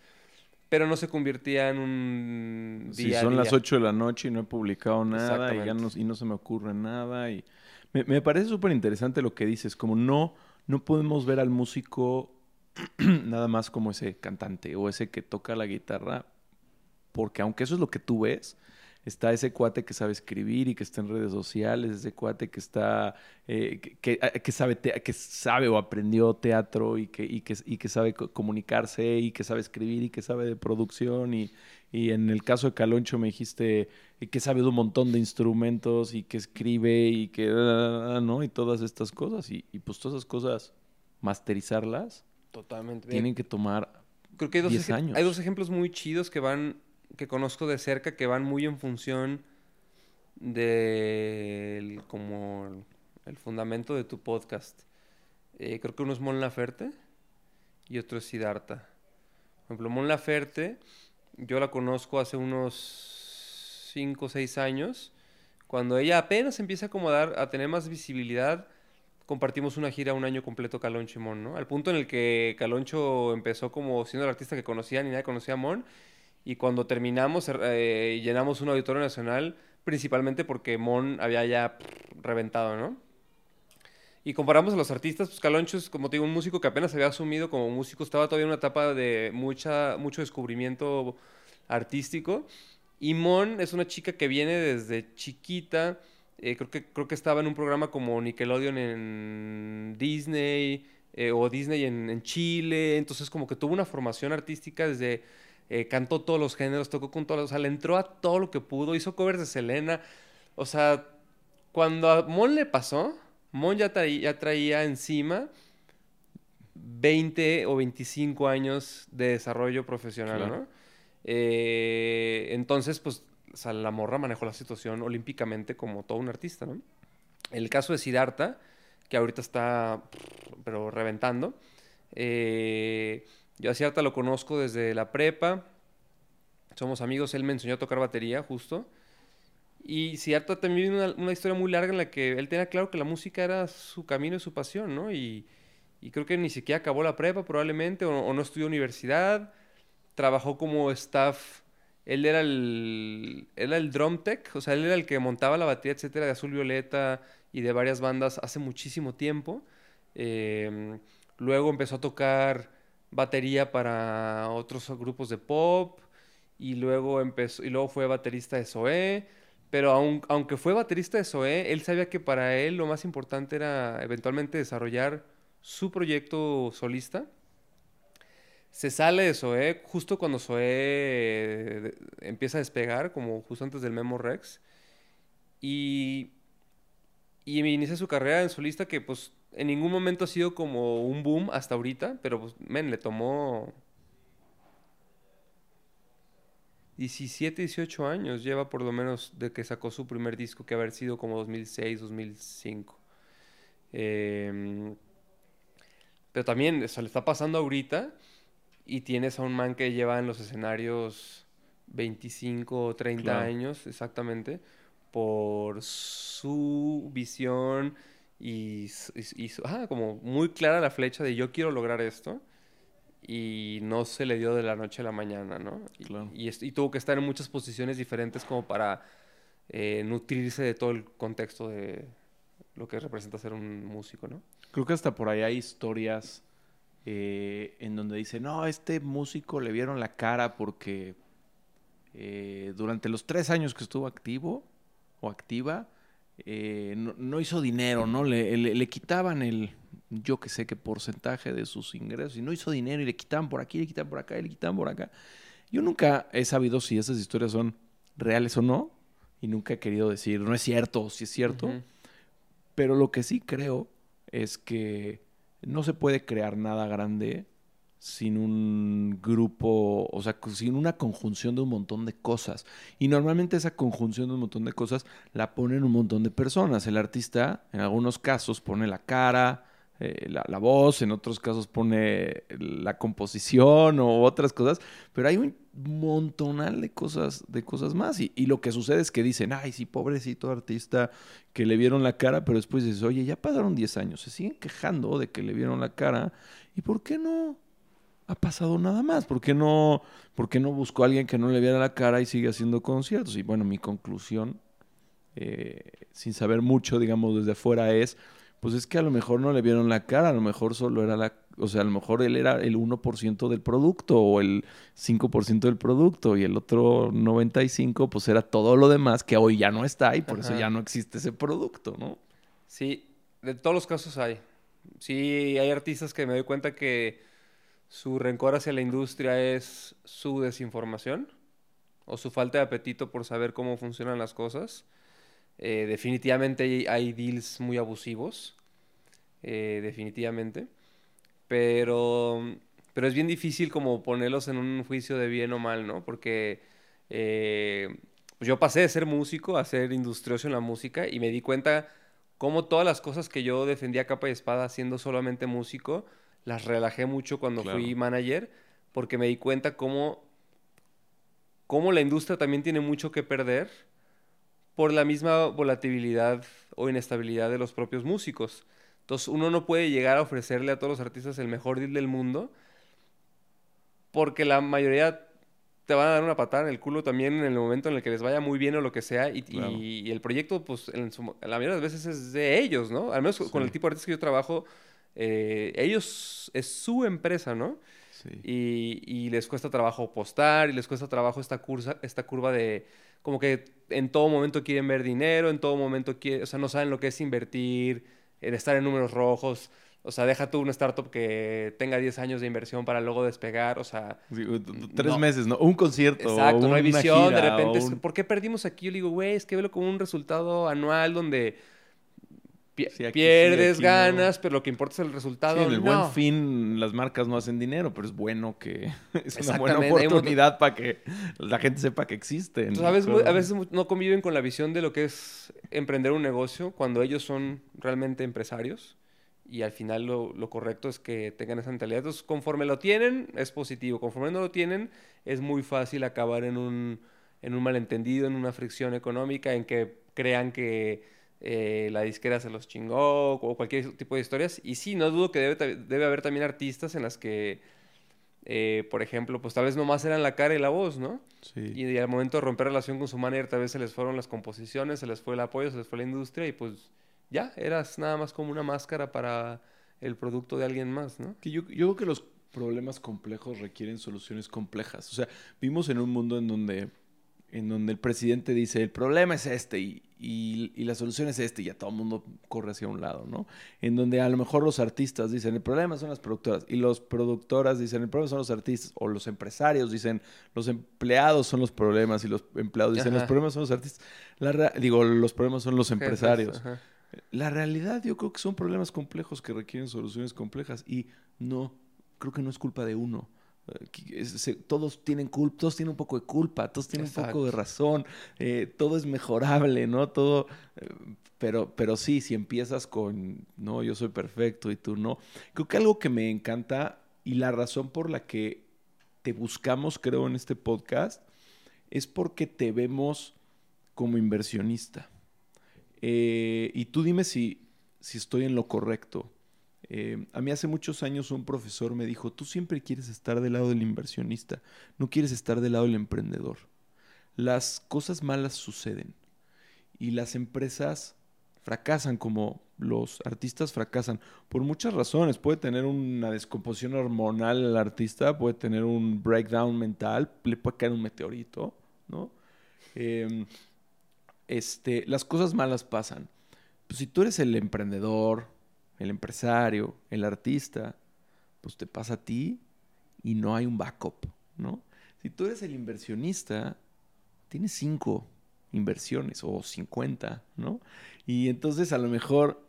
Pero no se convertía en un día. Si son las 8 de la noche y no he publicado nada y, ya no, y no se me ocurre nada. Y me, me parece súper interesante lo que dices, como no, no podemos ver al músico nada más como ese cantante o ese que toca la guitarra, porque aunque eso es lo que tú ves, está ese cuate que sabe escribir y que está en redes sociales, ese cuate que está, eh, que, que, sabe que sabe o aprendió teatro y que, y que, y que sabe comunicarse y que sabe escribir y que sabe de producción y, y en el caso de Caloncho me dijiste que sabe de un montón de instrumentos y que escribe y que, ¿no? Y todas estas cosas y, y pues todas esas cosas, masterizarlas Totalmente. Tienen que tomar Creo que hay dos, años. hay dos ejemplos muy chidos que van, que conozco de cerca, que van muy en función del como el fundamento de tu podcast. Eh, creo que uno es Mon Laferte y otro es Siddhartha. Por ejemplo, Mon Laferte, yo la conozco hace unos 5 o 6 años, cuando ella apenas empieza a acomodar, a tener más visibilidad compartimos una gira un año completo Caloncho y Mon, ¿no? Al punto en el que Caloncho empezó como siendo el artista que conocía, ni nadie conocía a Mon, Y cuando terminamos, eh, llenamos un auditorio nacional, principalmente porque Mon había ya reventado, ¿no? Y comparamos a los artistas, pues Caloncho es, como te digo, un músico que apenas había asumido como músico, estaba todavía en una etapa de mucha, mucho descubrimiento artístico. Y Mon es una chica que viene desde chiquita, eh, creo, que, creo que estaba en un programa como Nickelodeon en Disney, eh, o Disney en, Chile, entonces como que tuvo una formación artística desde, eh, cantó todos los géneros, tocó con todos, o sea, le entró a todo lo que pudo, hizo covers de Selena, o sea, cuando a Mon le pasó, Mon ya, ya traía encima 20 o 25 años de desarrollo profesional, ¿no? Eh, entonces, pues, la morra manejó la situación olímpicamente como todo un artista, ¿no? El caso de Siddhartha, que ahorita está, pero reventando. Eh, yo a Siddhartha lo conozco desde la prepa. Somos amigos, él me enseñó a tocar batería, justo. Y Siddhartha también vive una, historia muy larga en la que él tenía claro que la música era su camino y su pasión, ¿no? Y, creo que ni siquiera acabó la prepa probablemente, o, no estudió universidad. Trabajó como staff. Él era el, era el drum tech, o sea, él era el que montaba la batería, etcétera, de Azul Violeta, y de varias bandas hace muchísimo tiempo. Em, luego empezó a tocar batería para otros grupos de pop y luego empezó y luego fue baterista de Zoé. Pero aunque fue baterista de Zoé, él sabía que para él lo más importante era eventualmente desarrollar su proyecto solista. Se sale de Zoé justo cuando Zoé eh, empieza a despegar, como justo antes del Memo Rex. Y y inicia su carrera en solista que pues en ningún momento ha sido como un boom hasta ahorita, pero pues, men, le tomó 17, 18 años, lleva por lo menos de que sacó su primer disco, que haber sido como 2006, 2005. Em, pero también se le está pasando ahorita y tienes a un man que lleva en los escenarios 25 o 30 años, exactamente por su visión y, ah, como muy clara la flecha de yo quiero lograr esto y no se le dio de la noche a la mañana, ¿no? Y, y, tuvo que estar en muchas posiciones diferentes como para eh, nutrirse de todo el contexto de lo que representa ser un músico, ¿no? Creo que hasta por ahí hay historias eh, en donde dice, no, este músico le vieron la cara porque eh, durante los tres años que estuvo activo, activa, eh, no, hizo dinero, ¿no? Le, quitaban el, yo que sé qué porcentaje de sus ingresos, y no hizo dinero y le quitaban por aquí, le quitaban por acá, y le quitaban por acá. Yo nunca he sabido si esas historias son reales o no, y nunca he querido decir, no es cierto, o si es cierto, pero lo que sí creo es que no se puede crear nada grande sin un grupo, o sea, sin una conjunción de un montón de cosas. Y normalmente esa conjunción de un montón de cosas la ponen un montón de personas. El artista, en algunos casos, pone la cara, eh, la, voz, en otros casos pone la composición o otras cosas, pero hay un montonal de cosas, de cosas más. Y, y, lo que sucede es que dicen, ay, sí, pobrecito artista que le vieron la cara, pero después dices, oye, ya pasaron 10 años, se siguen quejando de que le vieron la cara, ¿y por qué no? Ha pasado nada más. ¿Por qué no, por qué no buscó a alguien que no le viera la cara y sigue haciendo conciertos? Y bueno, mi conclusión, eh, sin saber mucho, digamos, desde afuera es, pues es que a lo mejor no le vieron la cara, a lo mejor solo era la, o sea, a lo mejor él era el 1% del producto o el 5% del producto y el otro 95% pues era todo lo demás que hoy ya no está y por eso ya no existe ese producto, ¿no? Sí, de todos los casos hay. Sí, hay artistas que me doy cuenta que su rencor hacia la industria es su desinformación o su falta de apetito por saber cómo funcionan las cosas. Eh, definitivamente hay, deals muy abusivos, eh, definitivamente, pero, pero es bien difícil como ponerlos en un juicio de bien o mal, ¿no? Porque eh, yo pasé de ser músico a ser industrioso en la música y me di cuenta cómo todas las cosas que yo defendía capa y espada siendo solamente músico, las relajé mucho cuando fui manager porque me di cuenta cómo, cómo la industria también tiene mucho que perder por la misma volatilidad o inestabilidad de los propios músicos. Entonces uno no puede llegar a ofrecerle a todos los artistas el mejor deal del mundo porque la mayoría te van a dar una patada en el culo también en el momento en el que les vaya muy bien o lo que sea. Y, y, el proyecto, pues, en la mayoría de las veces es de ellos, ¿no? Al menos con el tipo de artistas que yo trabajo, eh, ellos es su empresa, ¿no? Sí. Y, y, les cuesta trabajo postar y les cuesta trabajo esta, cursa, esta curva de como que en todo momento quieren ver dinero, en todo momento quieren, o sea, no saben lo que es invertir, en estar en números rojos. O sea, deja tú una startup que tenga 10 años de inversión para luego despegar, o sea... tres meses, ¿no? Un concierto. Exacto, no hay visión, de repente... ¿Por qué perdimos aquí? Yo le digo, güey, es que velo como un resultado anual donde pierdes, ganas, pero lo que importa es el resultado. en el buen fin, las marcas no hacen dinero, pero es bueno que es una buena oportunidad para que la gente sepa que existe. a, veces, no conviven con la visión de lo que es emprender un negocio cuando ellos son realmente empresarios. Y al final lo, lo correcto es que tengan esa mentalidad. Entonces, conforme lo tienen, es positivo. Conforme no lo tienen, es muy fácil acabar en un, en un malentendido, en una fricción económica, en que crean que eh, la disquera se los chingó o cualquier tipo de historias. Y sí, no dudo que debe, debe haber también artistas en las que, eh, por ejemplo, pues tal vez nomás eran la cara y la voz, ¿no? Sí. Y, al momento de romper relación con su manager, tal vez se les fueron las composiciones, se les fue el apoyo, se les fue la industria y pues ya, eras nada más como una máscara para el producto de alguien más, ¿no? Que yo, yo creo que los problemas complejos requieren soluciones complejas. O sea, vimos en un mundo en donde en donde el presidente dice, el problema es este y, y, la solución es este, y ya todo el mundo corre hacia un lado, ¿no? En donde a lo mejor los artistas dicen, el problema son las productoras, y los productoras dicen, el problema son los artistas, o los empresarios dicen, los empleados son los problemas, y los empleados dicen, los problemas son los artistas. La digo, los problemas son los empresarios. La realidad yo creo que son problemas complejos que requieren soluciones complejas, y no, creo que no es culpa de uno todos tienen culpa, todos tienen un poco de culpa, todos tienen un poco de razón, eh, todo es mejorable, ¿no? Todo, eh, pero, pero sí, si empiezas con, no, yo soy perfecto y tú no. Creo que algo que me encanta y la razón por la que te buscamos, creo, en este podcast, es porque te vemos como inversionista. Eh, y tú dime si, si estoy en lo correcto. Eh, a mí hace muchos años un profesor me dijo, tú siempre quieres estar del lado del inversionista, no quieres estar del lado del emprendedor. Las cosas malas suceden y las empresas fracasan como los artistas fracasan por muchas razones. Puede tener una descomposición hormonal el artista, puede tener un breakdown mental, le puede caer un meteorito, ¿no? Em, este, las cosas malas pasan. Pues si tú eres el emprendedor, el empresario, el artista, pues te pasa a ti y no hay un backup, ¿no? Si tú eres el inversionista, tienes cinco inversiones o cincuenta, ¿no? Y entonces a lo mejor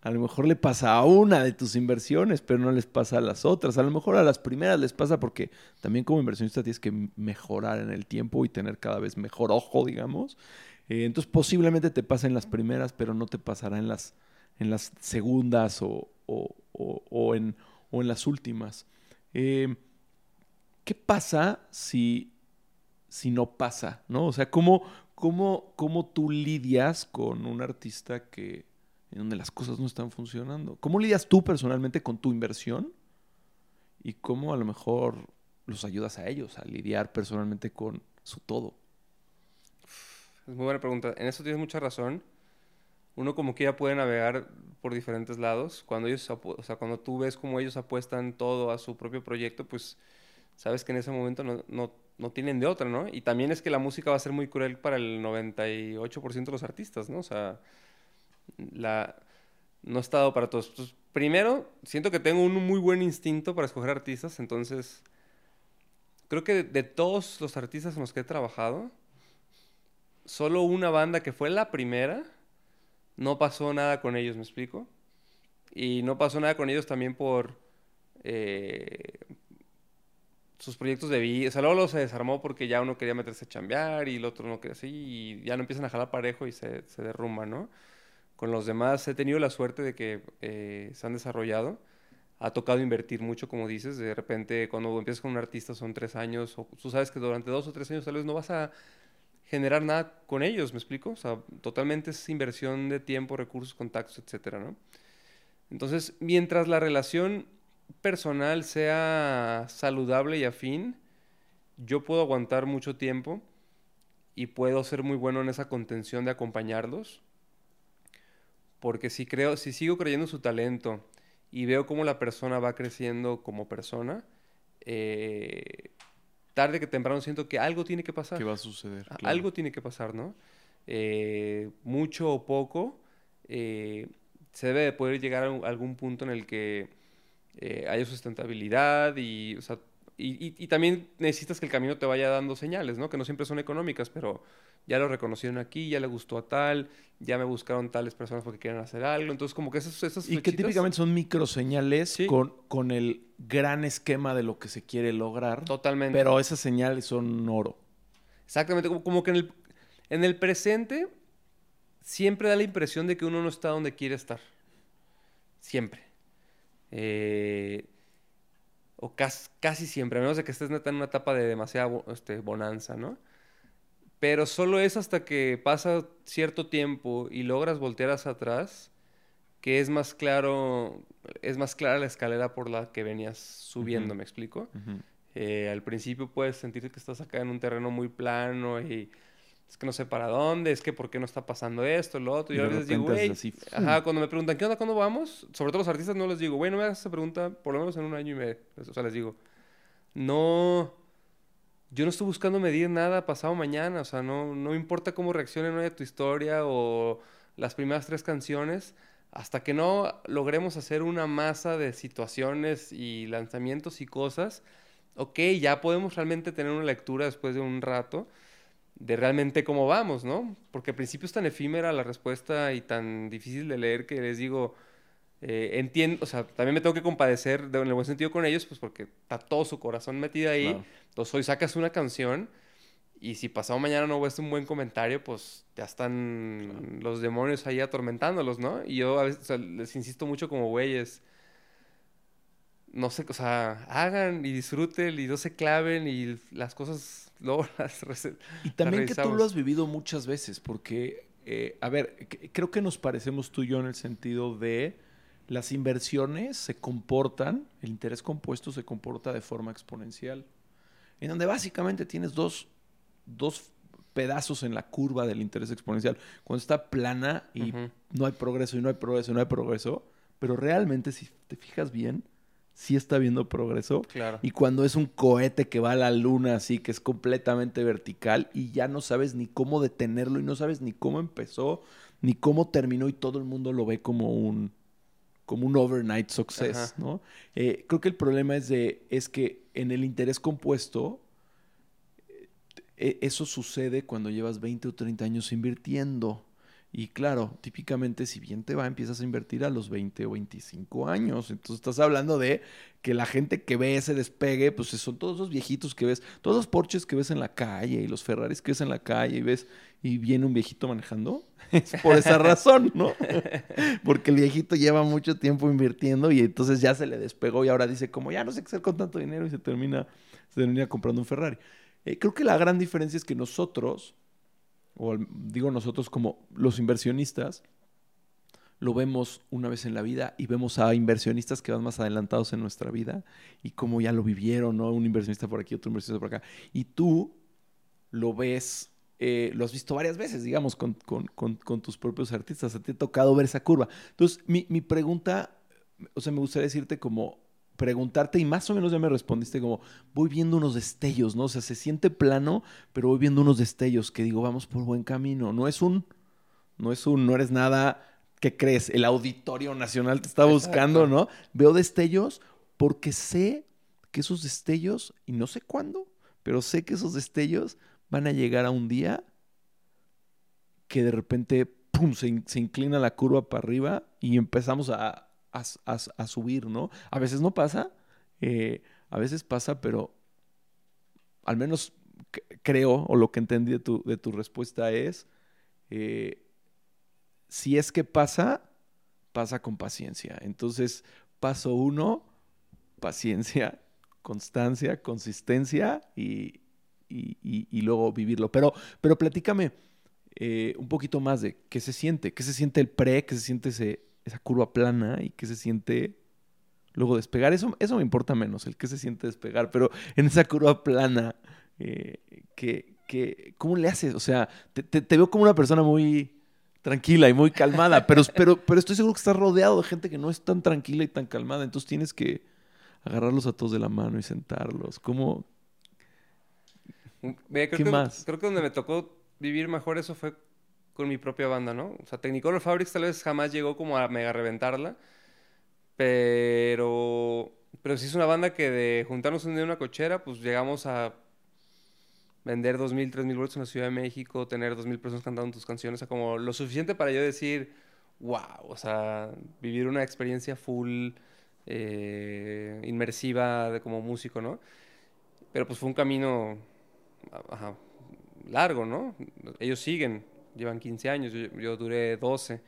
a lo mejor le pasa a una de tus inversiones, pero no les pasa a las otras. A lo mejor a las primeras les pasa porque también como inversionista tienes que mejorar en el tiempo y tener cada vez mejor ojo, digamos. Eh, entonces posiblemente te pasa en las primeras, pero no te pasará en las en las segundas o, en, en, las últimas. Eh, ¿Qué pasa si, si no pasa? ¿no? O sea, ¿cómo, cómo, cómo tú lidias con un artista que, en donde las cosas no están funcionando? ¿Cómo lidias tú personalmente con tu inversión? Y cómo a lo mejor los ayudas a ellos a lidiar personalmente con su todo. Es muy buena pregunta. En eso tienes mucha razón uno como que ya puede navegar por diferentes lados. Cuando ellos, o sea, cuando tú ves cómo ellos apuestan todo a su propio proyecto, pues sabes que en ese momento no, no, no tienen de otra, ¿no? Y también es que la música va a ser muy cruel para el 98% de los artistas, ¿no? O sea, la, no está dado para todos. Primero, siento que tengo un muy buen instinto para escoger artistas, entonces creo que de todos los artistas en los que he trabajado, solo una banda que fue la primera no pasó nada con ellos, ¿me explico? Y no pasó nada con ellos también por eh, sus proyectos de vida. O sea, luego se desarmó porque ya uno quería meterse a chambear y el otro no quería así y ya no empiezan a jalar parejo y se, se derrumba, ¿no? Con los demás he tenido la suerte de que eh, se han desarrollado. Ha tocado invertir mucho, como dices. De repente, cuando empiezas con un artista son tres años, tú sabes que durante dos o tres años tal vez no vas a generar nada con ellos, ¿me explico? O sea, totalmente es inversión de tiempo, recursos, contactos, etcétera, ¿no? Entonces, mientras la relación personal sea saludable y afín, yo puedo aguantar mucho tiempo y puedo ser muy bueno en esa contención de acompañarlos. Porque si creo, si sigo creyendo en su talento y veo cómo la persona va creciendo como persona, eh, tarde que temprano siento que algo tiene que pasar. ¿Qué va a suceder? Algo tiene que pasar, ¿no? Eh, mucho o poco, eh, se debe de poder llegar a, algún punto en el que haya sustentabilidad y, o sea, y, también necesitas que el camino te vaya dando señales, ¿no? Que no siempre son económicas, pero ya lo reconocieron aquí, ya le gustó a tal, ya me buscaron tales personas porque quieren hacer algo. Entonces, como que esas, esas Y que típicamente son microseñales con, con el gran esquema de lo que se quiere lograr. Totalmente. Pero esas señales son oro. Exactamente, como, como que en el, en el presente siempre da la impresión de que uno no está donde quiere estar. Siempre. Eh o casi, siempre, a menos de que estés en una etapa de demasiada este, bonanza, ¿no? Pero solo es hasta que pasa cierto tiempo y logras voltear hacia atrás que es más claro, es más clara la escalera por la que venías subiendo, ¿me explico? Eh, al principio puedes sentir que estás acá en un terreno muy plano y es que no sé para dónde, es que por qué no está pasando esto, lo otro. Y, yo a veces digo, güey, ajá, cuando me preguntan, ¿qué onda, cuándo vamos? Sobre todo los artistas no les digo, güey, no me hagas esa pregunta por lo menos en un año y medio. O sea, les digo, no, yo no estoy buscando medir nada pasado mañana, o sea, no, no importa cómo reaccione a tu historia o las primeras tres canciones, hasta que no logremos hacer una masa de situaciones y lanzamientos y cosas, ok, ya podemos realmente tener una lectura después de un rato de realmente cómo vamos, ¿no? Porque al principio es tan efímera la respuesta y tan difícil de leer que les digo, eh, entiendo, o sea, también me tengo que compadecer en el buen sentido con ellos, pues porque está todo su corazón metido ahí. Entonces hoy sacas una canción y si pasado mañana no ves un buen comentario, pues ya están los demonios ahí atormentándolos, ¿no? Y yo a veces les insisto mucho como güeyes no sé, o sea, hagan y disfruten y no se claven y las cosas luego las Y también que tú lo has vivido muchas veces, porque, eh, a ver, creo que nos parecemos tú y yo en el sentido de las inversiones se comportan, el interés compuesto se comporta de forma exponencial, en donde básicamente tienes dos, dos pedazos en la curva del interés exponencial. Cuando está plana y no hay progreso y no hay progreso y no hay progreso, pero realmente si te fijas bien, sí está viendo progreso. Claro. Y cuando es un cohete que va a la luna así, que es completamente vertical y ya no sabes ni cómo detenerlo y no sabes ni cómo empezó, ni cómo terminó y todo el mundo lo ve como un como un overnight success, ¿no? Eh, creo que el problema es de es que en el interés compuesto eh, eso sucede cuando llevas 20 o 30 años invirtiendo. Y claro, típicamente si bien te va, empiezas a invertir a los 20 o 25 años. Entonces estás hablando de que la gente que ve ese despegue, pues son todos los viejitos que ves, todos los Porsches que ves en la calle y los Ferraris que ves en la calle y ves y viene un viejito manejando. Es por esa razón, ¿no? Porque el viejito lleva mucho tiempo invirtiendo y entonces ya se le despegó y ahora dice como ya no sé qué hacer con tanto dinero y se termina, se termina comprando un Ferrari. Eh, creo que la gran diferencia es que nosotros o digo nosotros como los inversionistas, lo vemos una vez en la vida y vemos a inversionistas que van más adelantados en nuestra vida y como ya lo vivieron, ¿no? Un inversionista por aquí, otro inversionista por acá. Y tú lo ves, eh, lo has visto varias veces, digamos, con, tus propios artistas. te ha tocado ver esa curva. Entonces, mi, mi pregunta, o sea, me gustaría decirte como, preguntarte y más o menos ya me respondiste como voy viendo unos destellos, ¿no? O sea, se siente plano, pero voy viendo unos destellos que digo, vamos por buen camino. No es un, no es un, no eres nada que crees, el Auditorio Nacional te está buscando, ¿no? Veo destellos porque sé que esos destellos, y no sé cuándo, pero sé que esos destellos van a llegar a un día que de repente, ¡pum!, se, se inclina la curva para arriba y empezamos a, a, subir, ¿no? A veces no pasa, eh, a veces pasa, pero al menos creo, o lo que entendí de tu, de tu respuesta es, eh, si es que pasa, pasa con paciencia. Entonces, paso uno, paciencia, constancia, consistencia y, y, luego vivirlo. Pero, pero platícame eh, un poquito más de qué se siente, qué se siente el pre, qué se siente ese, esa curva plana y que se siente luego despegar. Eso, eso me importa menos, el que se siente despegar, pero en esa curva plana, Eh, que, que, ¿Cómo le haces? O sea, te, te, veo como una persona muy tranquila y muy calmada, pero, pero, pero estoy seguro que estás rodeado de gente que no es tan tranquila y tan calmada, entonces tienes que agarrarlos a todos de la mano y sentarlos. ¿Cómo? creo ¿Qué más? Creo que donde me tocó vivir mejor eso fue con mi propia banda, ¿no? O sea, Technicolor Fabrics tal vez jamás llegó como a mega reventarla, pero, pero sí es una banda que de juntarnos un día en una cochera, pues llegamos a vender 2.000, 3.000 boletos en la Ciudad de México, tener 2.000 personas cantando tus canciones, o sea, como lo suficiente para yo decir, wow, o sea, vivir una experiencia full, eh, inmersiva de, como músico, ¿no? Pero pues fue un camino largo, ¿no? Ellos siguen, llevan 15 años, yo, duré 12.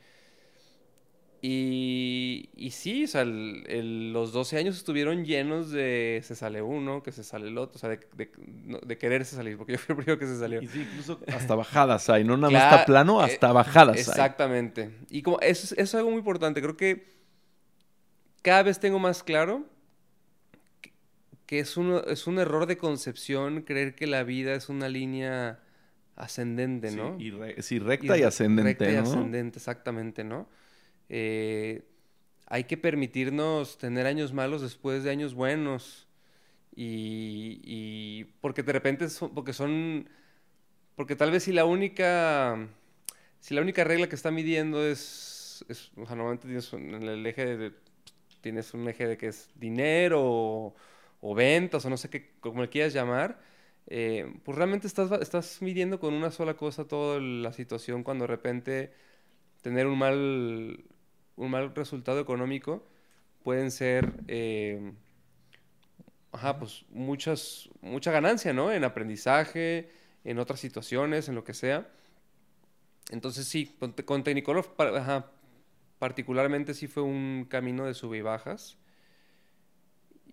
Y, y sí, o sea, los 12 años estuvieron llenos de se sale uno, que se sale el otro, o sea, de, de, quererse salir, porque yo fui el primero que se salió. Y sí, incluso hasta bajadas hay, no nada más está plano, hasta eh, bajadas Exactamente. Y como eso, eso es algo muy importante, creo que cada vez tengo más claro que es, es un error de concepción creer que la vida es una línea ascendente, ¿no? Sí, recta y, ascendente. Recta y ascendente, exactamente, ¿no? Eh, hay que permitirnos tener años malos después de años buenos. Y, porque de repente son, porque son, porque tal vez si la única, si la única regla que está midiendo es, o sea, normalmente tienes en el eje de, tienes un eje de que es dinero o, o ventas o no sé qué, como le quieras llamar, eh, pues realmente estás, estás midiendo con una sola cosa toda la situación cuando de repente tener un mal, un mal resultado económico pueden ser, eh, ajá, pues muchas, mucha ganancia, ¿no? En aprendizaje, en otras situaciones, en lo que sea. Entonces sí, con, con Technicolor, particularmente sí fue un camino de sub y bajas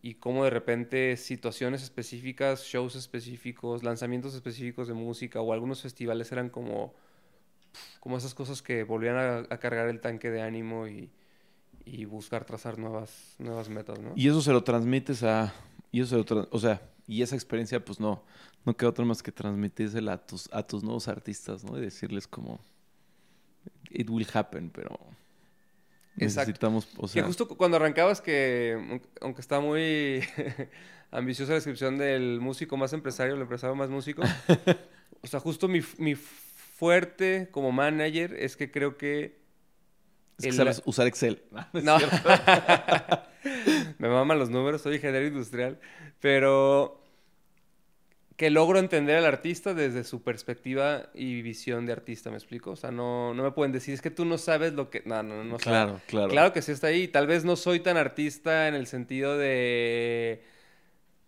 y cómo de repente situaciones específicas, shows específicos, lanzamientos específicos de música o algunos festivales eran como, como esas cosas que volvían a, cargar el tanque de ánimo y, y, buscar trazar nuevas, nuevas metas, ¿no? Y eso se lo transmites a... Y eso o sea, y esa experiencia pues no, no queda otra más que transmitírsela a tus, a tus nuevos artistas, ¿no? Y decirles como, it will happen, pero Necesitamos, o sea... Que justo cuando arrancabas que, aunque está muy ambiciosa la descripción del músico más empresario, el empresario más músico, o sea, justo mi, mi, fuerte como manager es que creo que... Es que sabes usar Excel. No, Me maman los números, soy ingeniero industrial, pero que logro entender al artista desde su perspectiva y visión de artista, ¿me explico? O sea, no, no me pueden decir, es que tú no sabes lo que... No, no, no. Claro, claro. Claro que sí está ahí. Tal vez no soy tan artista en el sentido de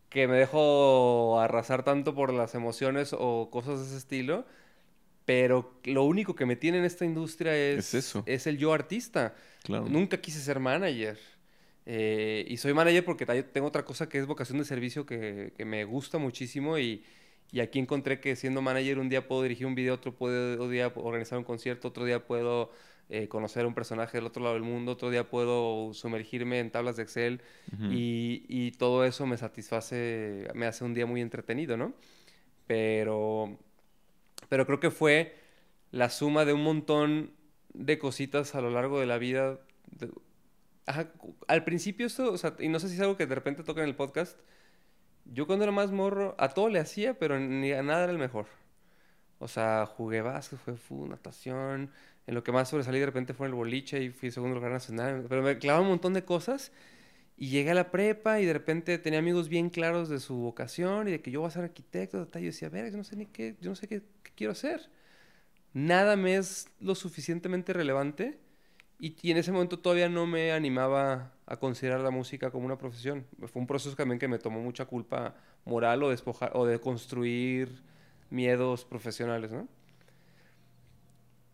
que me dejo arrasar tanto por las emociones o cosas de ese estilo, pero lo único que me tiene en esta industria es, es, eso. es el yo artista. Claro. Nunca quise ser manager. Eh, y soy manager porque tengo otra cosa que es vocación de servicio que, que me gusta muchísimo y, y, aquí encontré que siendo manager un día puedo dirigir un video, otro, puedo, otro día organizar un concierto, otro día puedo eh, conocer a un personaje del otro lado del mundo, otro día puedo sumergirme en tablas de Excel y, y, todo eso me satisface, me hace un día muy entretenido, ¿no? Pero, pero creo que fue la suma de un montón de cositas a lo largo de la vida. De, al principio esto, y no sé si es algo que de repente toca en el podcast, yo cuando era más morro, a todo le hacía, pero ni a nada era el mejor. O sea, jugué básquet, fue fútbol, natación, en lo que más sobresalí de repente fue en el boliche y fui segundo lugar nacional, pero me clavaba un montón de cosas y llegué a la prepa y de repente tenía amigos bien claros de su vocación y de que yo voy a ser arquitecto, y yo decía, a yo no sé ni qué, yo no sé qué quiero hacer. Nada me es lo suficientemente relevante y, en ese momento todavía no me animaba a considerar la música como una profesión. Fue un proceso también que me tomó mucha culpa moral o, despojar, o de construir miedos profesionales, ¿no?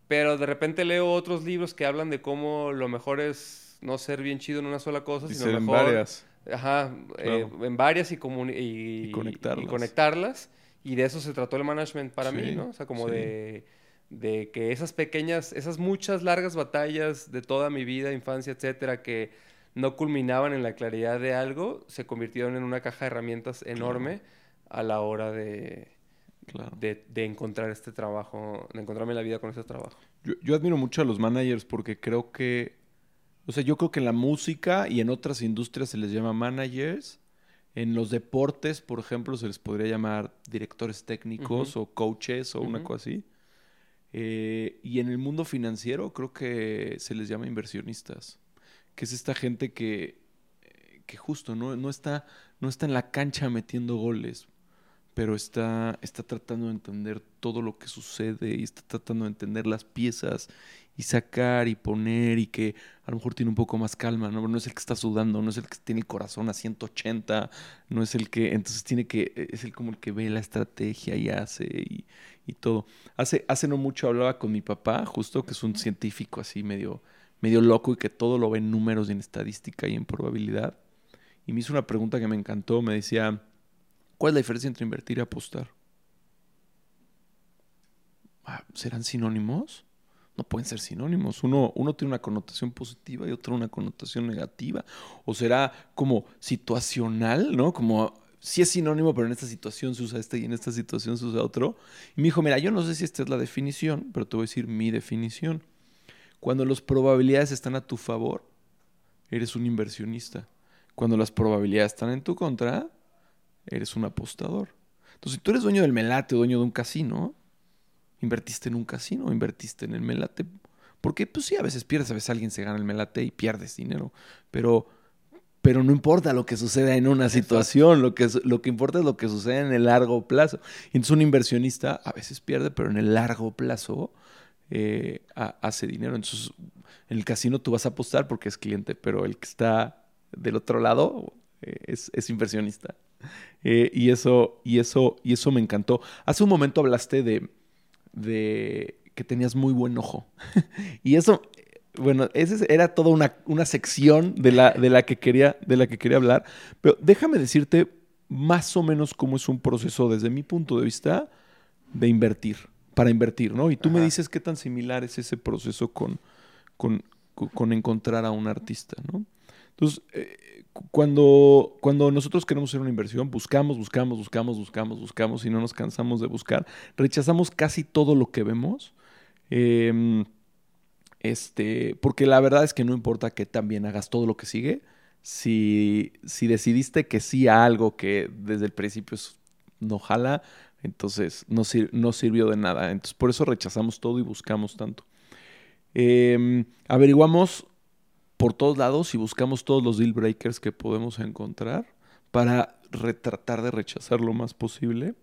Pero de repente leo otros libros que hablan de cómo lo mejor es no ser bien chido en una sola cosa, sino mejor... en varias. Ajá, eh, en varias y, y, conectarlas. y, conectarlas. Y de eso se trató el management para mí, ¿no? O sea, como de de que esas pequeñas, esas muchas largas batallas de toda mi vida, infancia, etcétera, que no culminaban en la claridad de algo, se convirtieron en una caja de herramientas enorme a la hora de, Claro. de, de encontrar este trabajo, de encontrarme la vida con este trabajo. Yo, yo admiro mucho a los managers porque creo que, o sea, yo creo que en la música y en otras industrias se les llama managers. En los deportes, por ejemplo, se les podría llamar directores técnicos o coaches o una cosa así. Eh, y en el mundo financiero creo que se les llama inversionistas, que es esta gente que, eh, que justo no, no está, no está en la cancha metiendo goles, pero está, está tratando de entender todo lo que sucede y está tratando de entender las piezas y sacar y poner y que a lo mejor tiene un poco más calma, ¿no? No es el que está sudando, no es el que tiene el corazón a 180, no es el que, entonces tiene que, es el como el que ve la estrategia y hace y, y todo. Hace, hace no mucho hablaba con mi papá, justo, que es un científico así medio, medio loco y que todo lo ve en números y en estadística y en probabilidad. Y me hizo una pregunta que me encantó, me decía, ¿cuál es la diferencia entre invertir y apostar? Ah, ¿Serán sinónimos? No pueden ser sinónimos. Uno, uno tiene una connotación positiva y otro una connotación negativa. O será como situacional, ¿no? Como sí es sinónimo, pero en esta situación se usa este y en esta situación se usa otro. Y me dijo, mira, yo no sé si esta es la definición, pero te voy a decir mi definición. Cuando las probabilidades están a tu favor, eres un inversionista. Cuando las probabilidades están en tu contra, eres un apostador. Entonces, si tú eres dueño del melate o dueño de un casino, invertiste en un casino, invertiste en el melate. Porque, pues sí, a veces pierdes, a veces alguien se gana el melate y pierdes dinero. Pero, pero no importa lo que suceda en una situación, lo que, lo que importa es lo que sucede en el largo plazo. Entonces un inversionista a veces pierde, pero en el largo plazo eh, ha- hace dinero. Entonces, en el casino tú vas a apostar porque es cliente, pero el que está del otro lado eh, es, es inversionista. Eh, y, eso, y, eso, y eso me encantó. Hace un momento hablaste de, de que tenías muy buen ojo. y eso, bueno, esa era toda una, una sección de la, de, la que quería, de la que quería hablar. Pero déjame decirte más o menos cómo es un proceso desde mi punto de vista de invertir, para invertir, ¿no? Y tú me dices qué tan similar es ese proceso con, con, con- con encontrar a un artista, ¿no? Entonces, eh, cuando, cuando nosotros queremos hacer una inversión, buscamos, buscamos, buscamos, buscamos, buscamos y no nos cansamos de buscar, rechazamos casi todo lo que vemos. em, este, porque la verdad es que no importa que también hagas todo lo que sigue, si, si decidiste que sí a algo que desde el principio no jala, entonces no, sir- no sirvió de nada. Entonces por eso rechazamos todo y buscamos tanto. Em, averiguamos por todos lados y buscamos todos los deal breakers que podemos encontrar para tratar de rechazar lo más posible.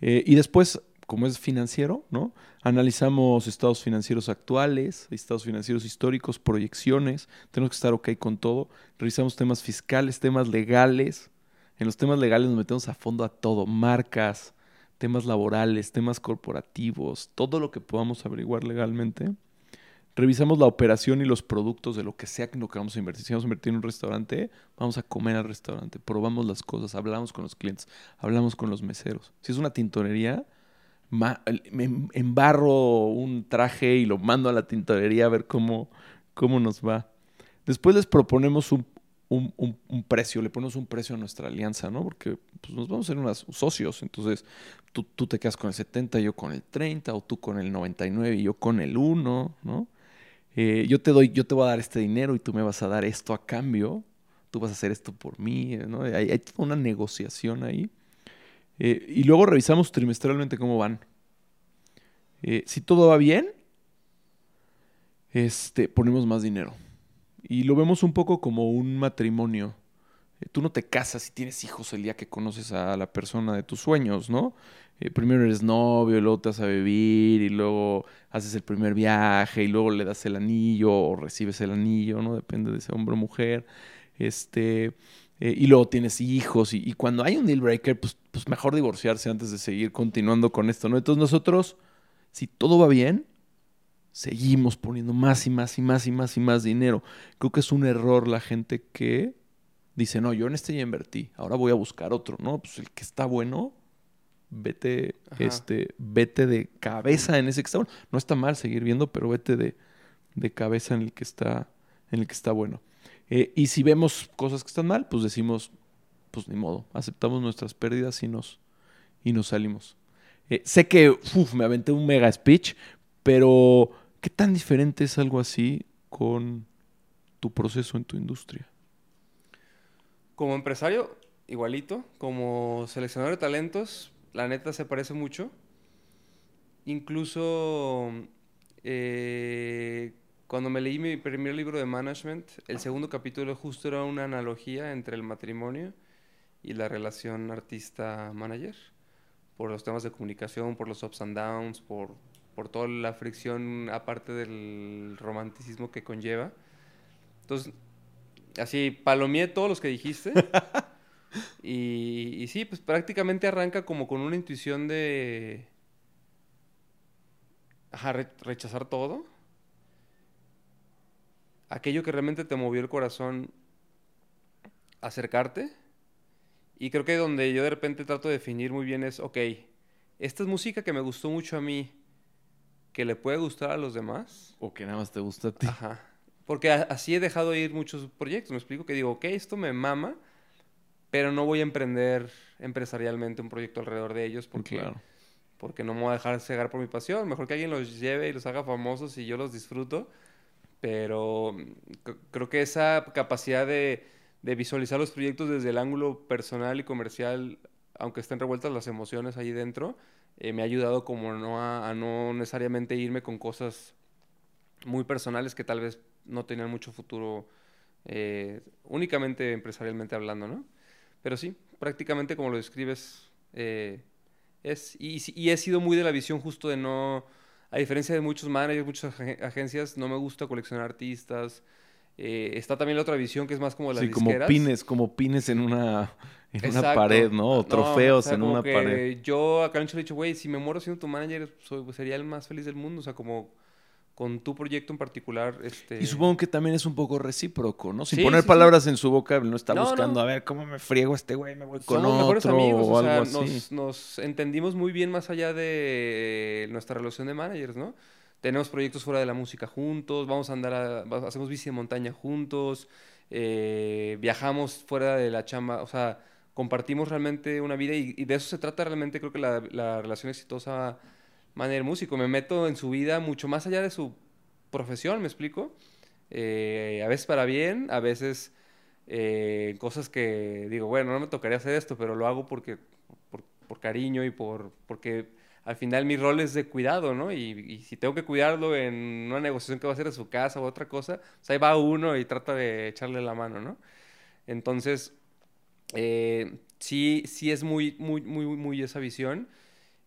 Eh, y después, como es financiero, ¿no? Analizamos estados financieros actuales, estados financieros históricos, proyecciones. Tenemos que estar ok con todo. Revisamos temas fiscales, temas legales. En los temas legales nos metemos a fondo a todo. Marcas, temas laborales, temas corporativos, todo lo que podamos averiguar legalmente. Revisamos la operación y los productos de lo que sea que lo que vamos a invertir. Si vamos a invertir en un restaurante, vamos a comer al restaurante, probamos las cosas, hablamos con los clientes, hablamos con los meseros. Si es una tintorería, me em- embarro un traje y lo mando a la tintorería a ver cómo, cómo nos va. Después les proponemos un precio, le ponemos un precio a nuestra alianza, ¿no? Porque pues, nos vamos a ser unos socios, entonces tú, tú te quedas con el 70, yo con el 30, o tú con el 99 y yo con el 1, ¿no? Eh, yo te doy, yo te voy a dar este dinero y tú me vas a dar esto a cambio, tú vas a hacer esto por mí, ¿no? Hay, toda una negociación ahí. Eh, y luego revisamos trimestralmente cómo van. Eh, si todo va bien, este, ponemos más dinero. Y lo vemos un poco como un matrimonio. Tú no te casas y tienes hijos el día que conoces a la persona de tus sueños, ¿no? Eh, primero eres novio, y luego te vas a vivir, y luego haces el primer viaje, y luego le das el anillo o recibes el anillo, ¿no? Depende de ese hombre o mujer. Este, eh, y luego tienes hijos, y, cuando hay un deal breaker, pues, pues mejor divorciarse antes de seguir continuando con esto, ¿no? Entonces nosotros, si todo va bien, seguimos poniendo más y más y más y más y más dinero. Creo que es un error la gente que dice, no, yo en este ya invertí, ahora voy a buscar otro, ¿no? Pues el que está bueno, vete, Ajá. este, vete de cabeza en ese que está bueno. No está mal seguir viendo, pero vete de, de cabeza en el que está, en el que está bueno. Eh, y si vemos cosas que están mal, pues decimos, pues ni modo, aceptamos nuestras pérdidas y nos, y nos salimos. Eh, sé que uf, me aventé un mega speech, pero ¿qué tan diferente es algo así con tu proceso en tu industria? Como empresario, igualito. Como seleccionador de talentos, la neta se parece mucho. Incluso eh, cuando me leí mi primer libro de management, el segundo capítulo justo era una analogía entre el matrimonio y la relación artista-manager, por los temas de comunicación, por los ups and downs, por, por toda la fricción aparte del romanticismo que conlleva. Entonces, así, palomeé todos los que dijiste. y, y sí, pues prácticamente arranca como con una intuición de... Ajá, re- rechazar todo. Aquello que realmente te movió el corazón, acercarte. Y creo que donde yo de repente trato de definir muy bien es, ok, esta es música que me gustó mucho a mí, que le puede gustar a los demás. ¿O que nada más te gusta a ti? Ajá. Porque así he dejado ir muchos proyectos. Me explico que digo, ok, esto me mama, pero no voy a emprender empresarialmente un proyecto alrededor de ellos porque, Claro. porque no me voy a dejar cegar por mi pasión. Mejor que alguien los lleve y los haga famosos y yo los disfruto. Pero mm, creo que esa capacidad de, de visualizar los proyectos desde el ángulo personal y comercial, aunque estén revueltas las emociones ahí dentro, eh, me ha ayudado como no a, a no necesariamente irme con cosas muy personales que tal vez no tenían mucho futuro eh, únicamente empresarialmente hablando, ¿no? Pero sí, prácticamente como lo describes, eh, es, y, y he sido muy de la visión justo de no, a diferencia de muchos managers, muchas ag- agencias, no me gusta coleccionar artistas. Eh, está también la otra visión que es más como de las Sí, como pines, como pines en una, en una pared, ¿no? O No, trofeos o sea, en una pared. Yo acá en he dicho, güey, si me muero siendo tu manager, soy, pues, sería el más feliz del mundo. O sea, como con tu proyecto en particular, este... Y supongo que también es un poco recíproco, ¿no? Sin Sí, poner sí, sí. palabras en su boca, no está No, buscando, no. a ver, ¿cómo me friego este güey? Me voy con Somos mejores amigos, o o sea, algo así. nos, nos entendimos muy bien más allá de nuestra relación de managers, ¿no? Tenemos proyectos fuera de la música juntos, vamos a andar, a- hacemos bici de montaña juntos, eh, viajamos fuera de la chamba, o sea, compartimos realmente una vida y, y de eso se trata realmente, creo que la, la relación exitosa manager-músico. Me meto en su vida mucho más allá de su profesión, ¿me explico? Eh, a veces para bien, a veces eh, cosas que digo, bueno, no me tocaría hacer esto, pero lo hago porque, por, por cariño y por, porque al final mi rol es de cuidado, ¿no? Y, y si tengo que cuidarlo en una negociación que va a hacer en su casa o otra cosa, pues ahí va uno y trata de echarle la mano, ¿no? Entonces, eh, sí, sí es muy, muy, muy, muy esa visión.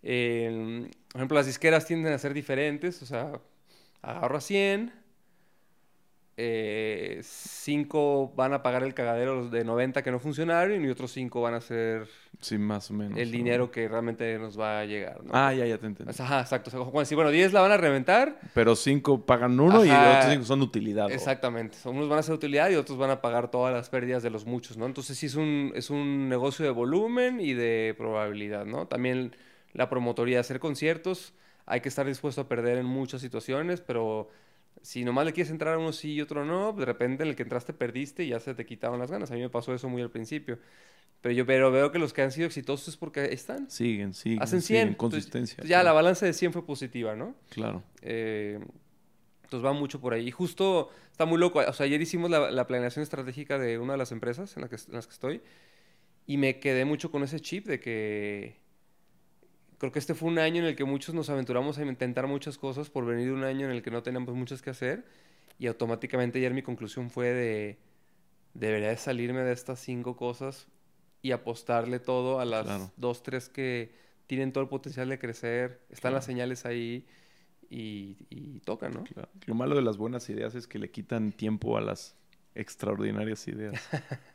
Eh, por ejemplo, las disqueras tienden a ser diferentes, o sea, agarro a 100, eh, 5 van a pagar el cagadero los de 90 que no funcionaron y otros 5 van a ser Sí, más o menos. el ¿no? dinero que realmente nos va a llegar, ¿no? Ah, ya, ya te entendí. O sea, Ajá, exacto. O sea, como decir, bueno, 10 la van a reventar. Pero cinco pagan uno y los otros cinco son de utilidad. Exactamente. Unos van a hacer utilidad y otros van a pagar todas las pérdidas de los muchos, ¿no? Entonces sí es un, es un negocio de volumen y de probabilidad, ¿no? También la promotoría, hacer conciertos, hay que estar dispuesto a perder en muchas situaciones, pero si nomás le quieres entrar a uno sí y otro no, de repente en el que entraste perdiste y ya se te quitaban las ganas. A mí me pasó eso muy al principio. Pero yo pero veo que los que han sido exitosos es porque están. Siguen, siguen. Hacen siguen, 100. Entonces, Consistencia. ya la balanza de 100 fue positiva, ¿no? Claro. Eh, entonces va mucho por ahí. Y justo está muy loco. O sea, ayer hicimos la, la planeación estratégica de una de las empresas en, la que, en las que estoy y me quedé mucho con ese chip de que creo que este fue un año en el que muchos nos aventuramos a intentar muchas cosas por venir de un año en el que no teníamos muchas que hacer y automáticamente ayer mi conclusión fue de debería de salirme de estas cinco cosas y apostarle todo a las Claro. dos, tres que tienen todo el potencial de crecer, están las señales ahí y, y tocan, ¿no? Claro. Lo malo de las buenas ideas es que le quitan tiempo a las extraordinarias ideas.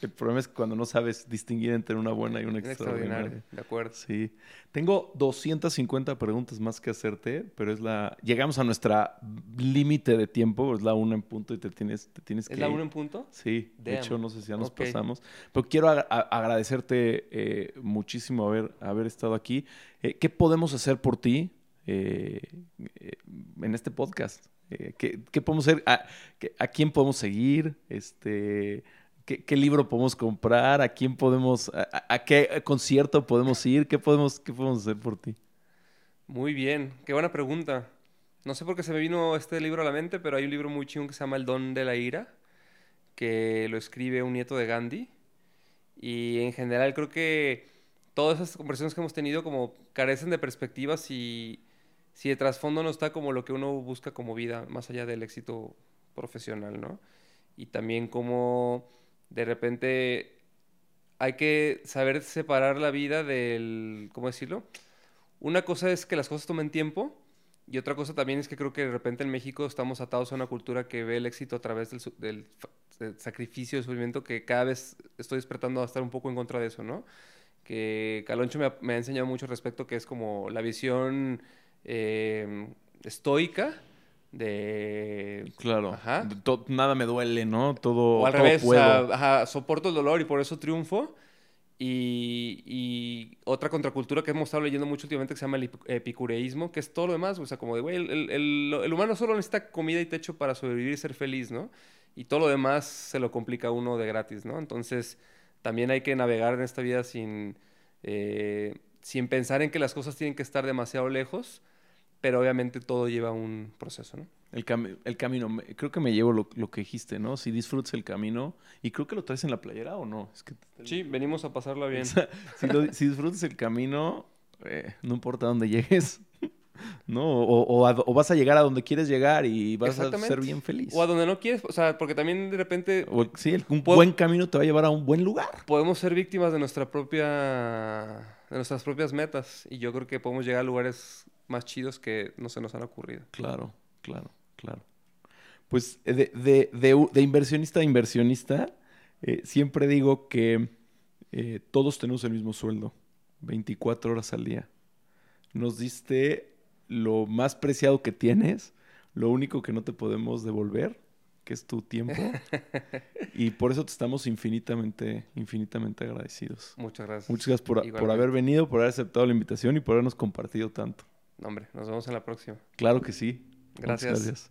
El problema es cuando no sabes distinguir entre una buena y una extraordinaria. De acuerdo. Sí. Tengo 250 preguntas más que hacerte, pero es la... Llegamos a nuestra límite de tiempo, es la una en punto y te tienes, te tienes que... ¿Es la ir. una en punto? Sí, de hecho no sé si ya nos pasamos, pero quiero a- agradecerte eh, muchísimo haber, haber estado aquí. Eh, ¿Qué podemos hacer por ti eh, eh, en este podcast? Eh, ¿qué, qué podemos hacer? ¿A, qué- a quién podemos seguir? Este, ¿Qué, libro podemos comprar? ¿A quién podemos, a, qué concierto podemos ir? ¿Qué podemos, ¿Qué podemos hacer por ti? Muy bien, qué buena pregunta. No sé por qué se me vino este libro a la mente, pero hay un libro muy chingón que se llama El Don de la Ira, que lo escribe un nieto de Gandhi. Y en general creo que todas esas conversaciones que hemos tenido como carecen de perspectivas y si de trasfondo no está como lo que uno busca como vida, más allá del éxito profesional, ¿no? Y también como de repente hay que saber separar la vida del, ¿cómo decirlo? Una cosa es que las cosas tomen tiempo y otra cosa también es que creo que de repente en México estamos atados a una cultura que ve el éxito a través del, sacrificio, del sufrimiento, que cada vez estoy despertando a estar un poco en contra de eso, ¿no? Que Caloncho me me ha enseñado mucho respecto, que es como la visión eh, estoica de... Claro. nada me duele, ¿no? Todo, o al revés, soporto el dolor y por eso triunfo. Y, otra contracultura que hemos estado leyendo mucho últimamente que se llama el epicureísmo, que es todo lo demás, o sea, como de, güey, el, el, humano solo necesita comida y techo para sobrevivir y ser feliz, ¿no? Y todo lo demás se lo complica uno de gratis, ¿no? Entonces, también hay que navegar en esta vida sin, eh, sin pensar en que las cosas tienen que estar demasiado lejos, pero obviamente todo lleva un proceso, ¿no? El, el camino, creo que me llevo lo, que dijiste, ¿no? Si disfrutas el camino, y creo que lo traes en la playera o no. Es que sí, venimos a pasarla bien. si, disfrutas el camino, eh, no importa dónde llegues, ¿no? O, vas a llegar a donde quieres llegar y vas a ser bien feliz. O a donde no quieres, o sea, porque también de repente... sí, un buen camino te va a llevar a un buen lugar. Podemos ser víctimas de nuestra propia de nuestras propias metas y yo creo que podemos llegar a lugares más chidos que no se nos han ocurrido. Claro, claro, claro. Pues eh, de, de, inversionista a inversionista, eh, siempre digo que eh, todos tenemos el mismo sueldo, 24 horas al día. Nos diste lo más preciado que tienes, lo único que no te podemos devolver que es tu tiempo. y por eso te estamos infinitamente, infinitamente agradecidos. Muchas gracias. Muchas gracias por, por, haber venido, por haber aceptado la invitación y por habernos compartido tanto. Hombre, nos vemos en la próxima. Claro que sí. gracias.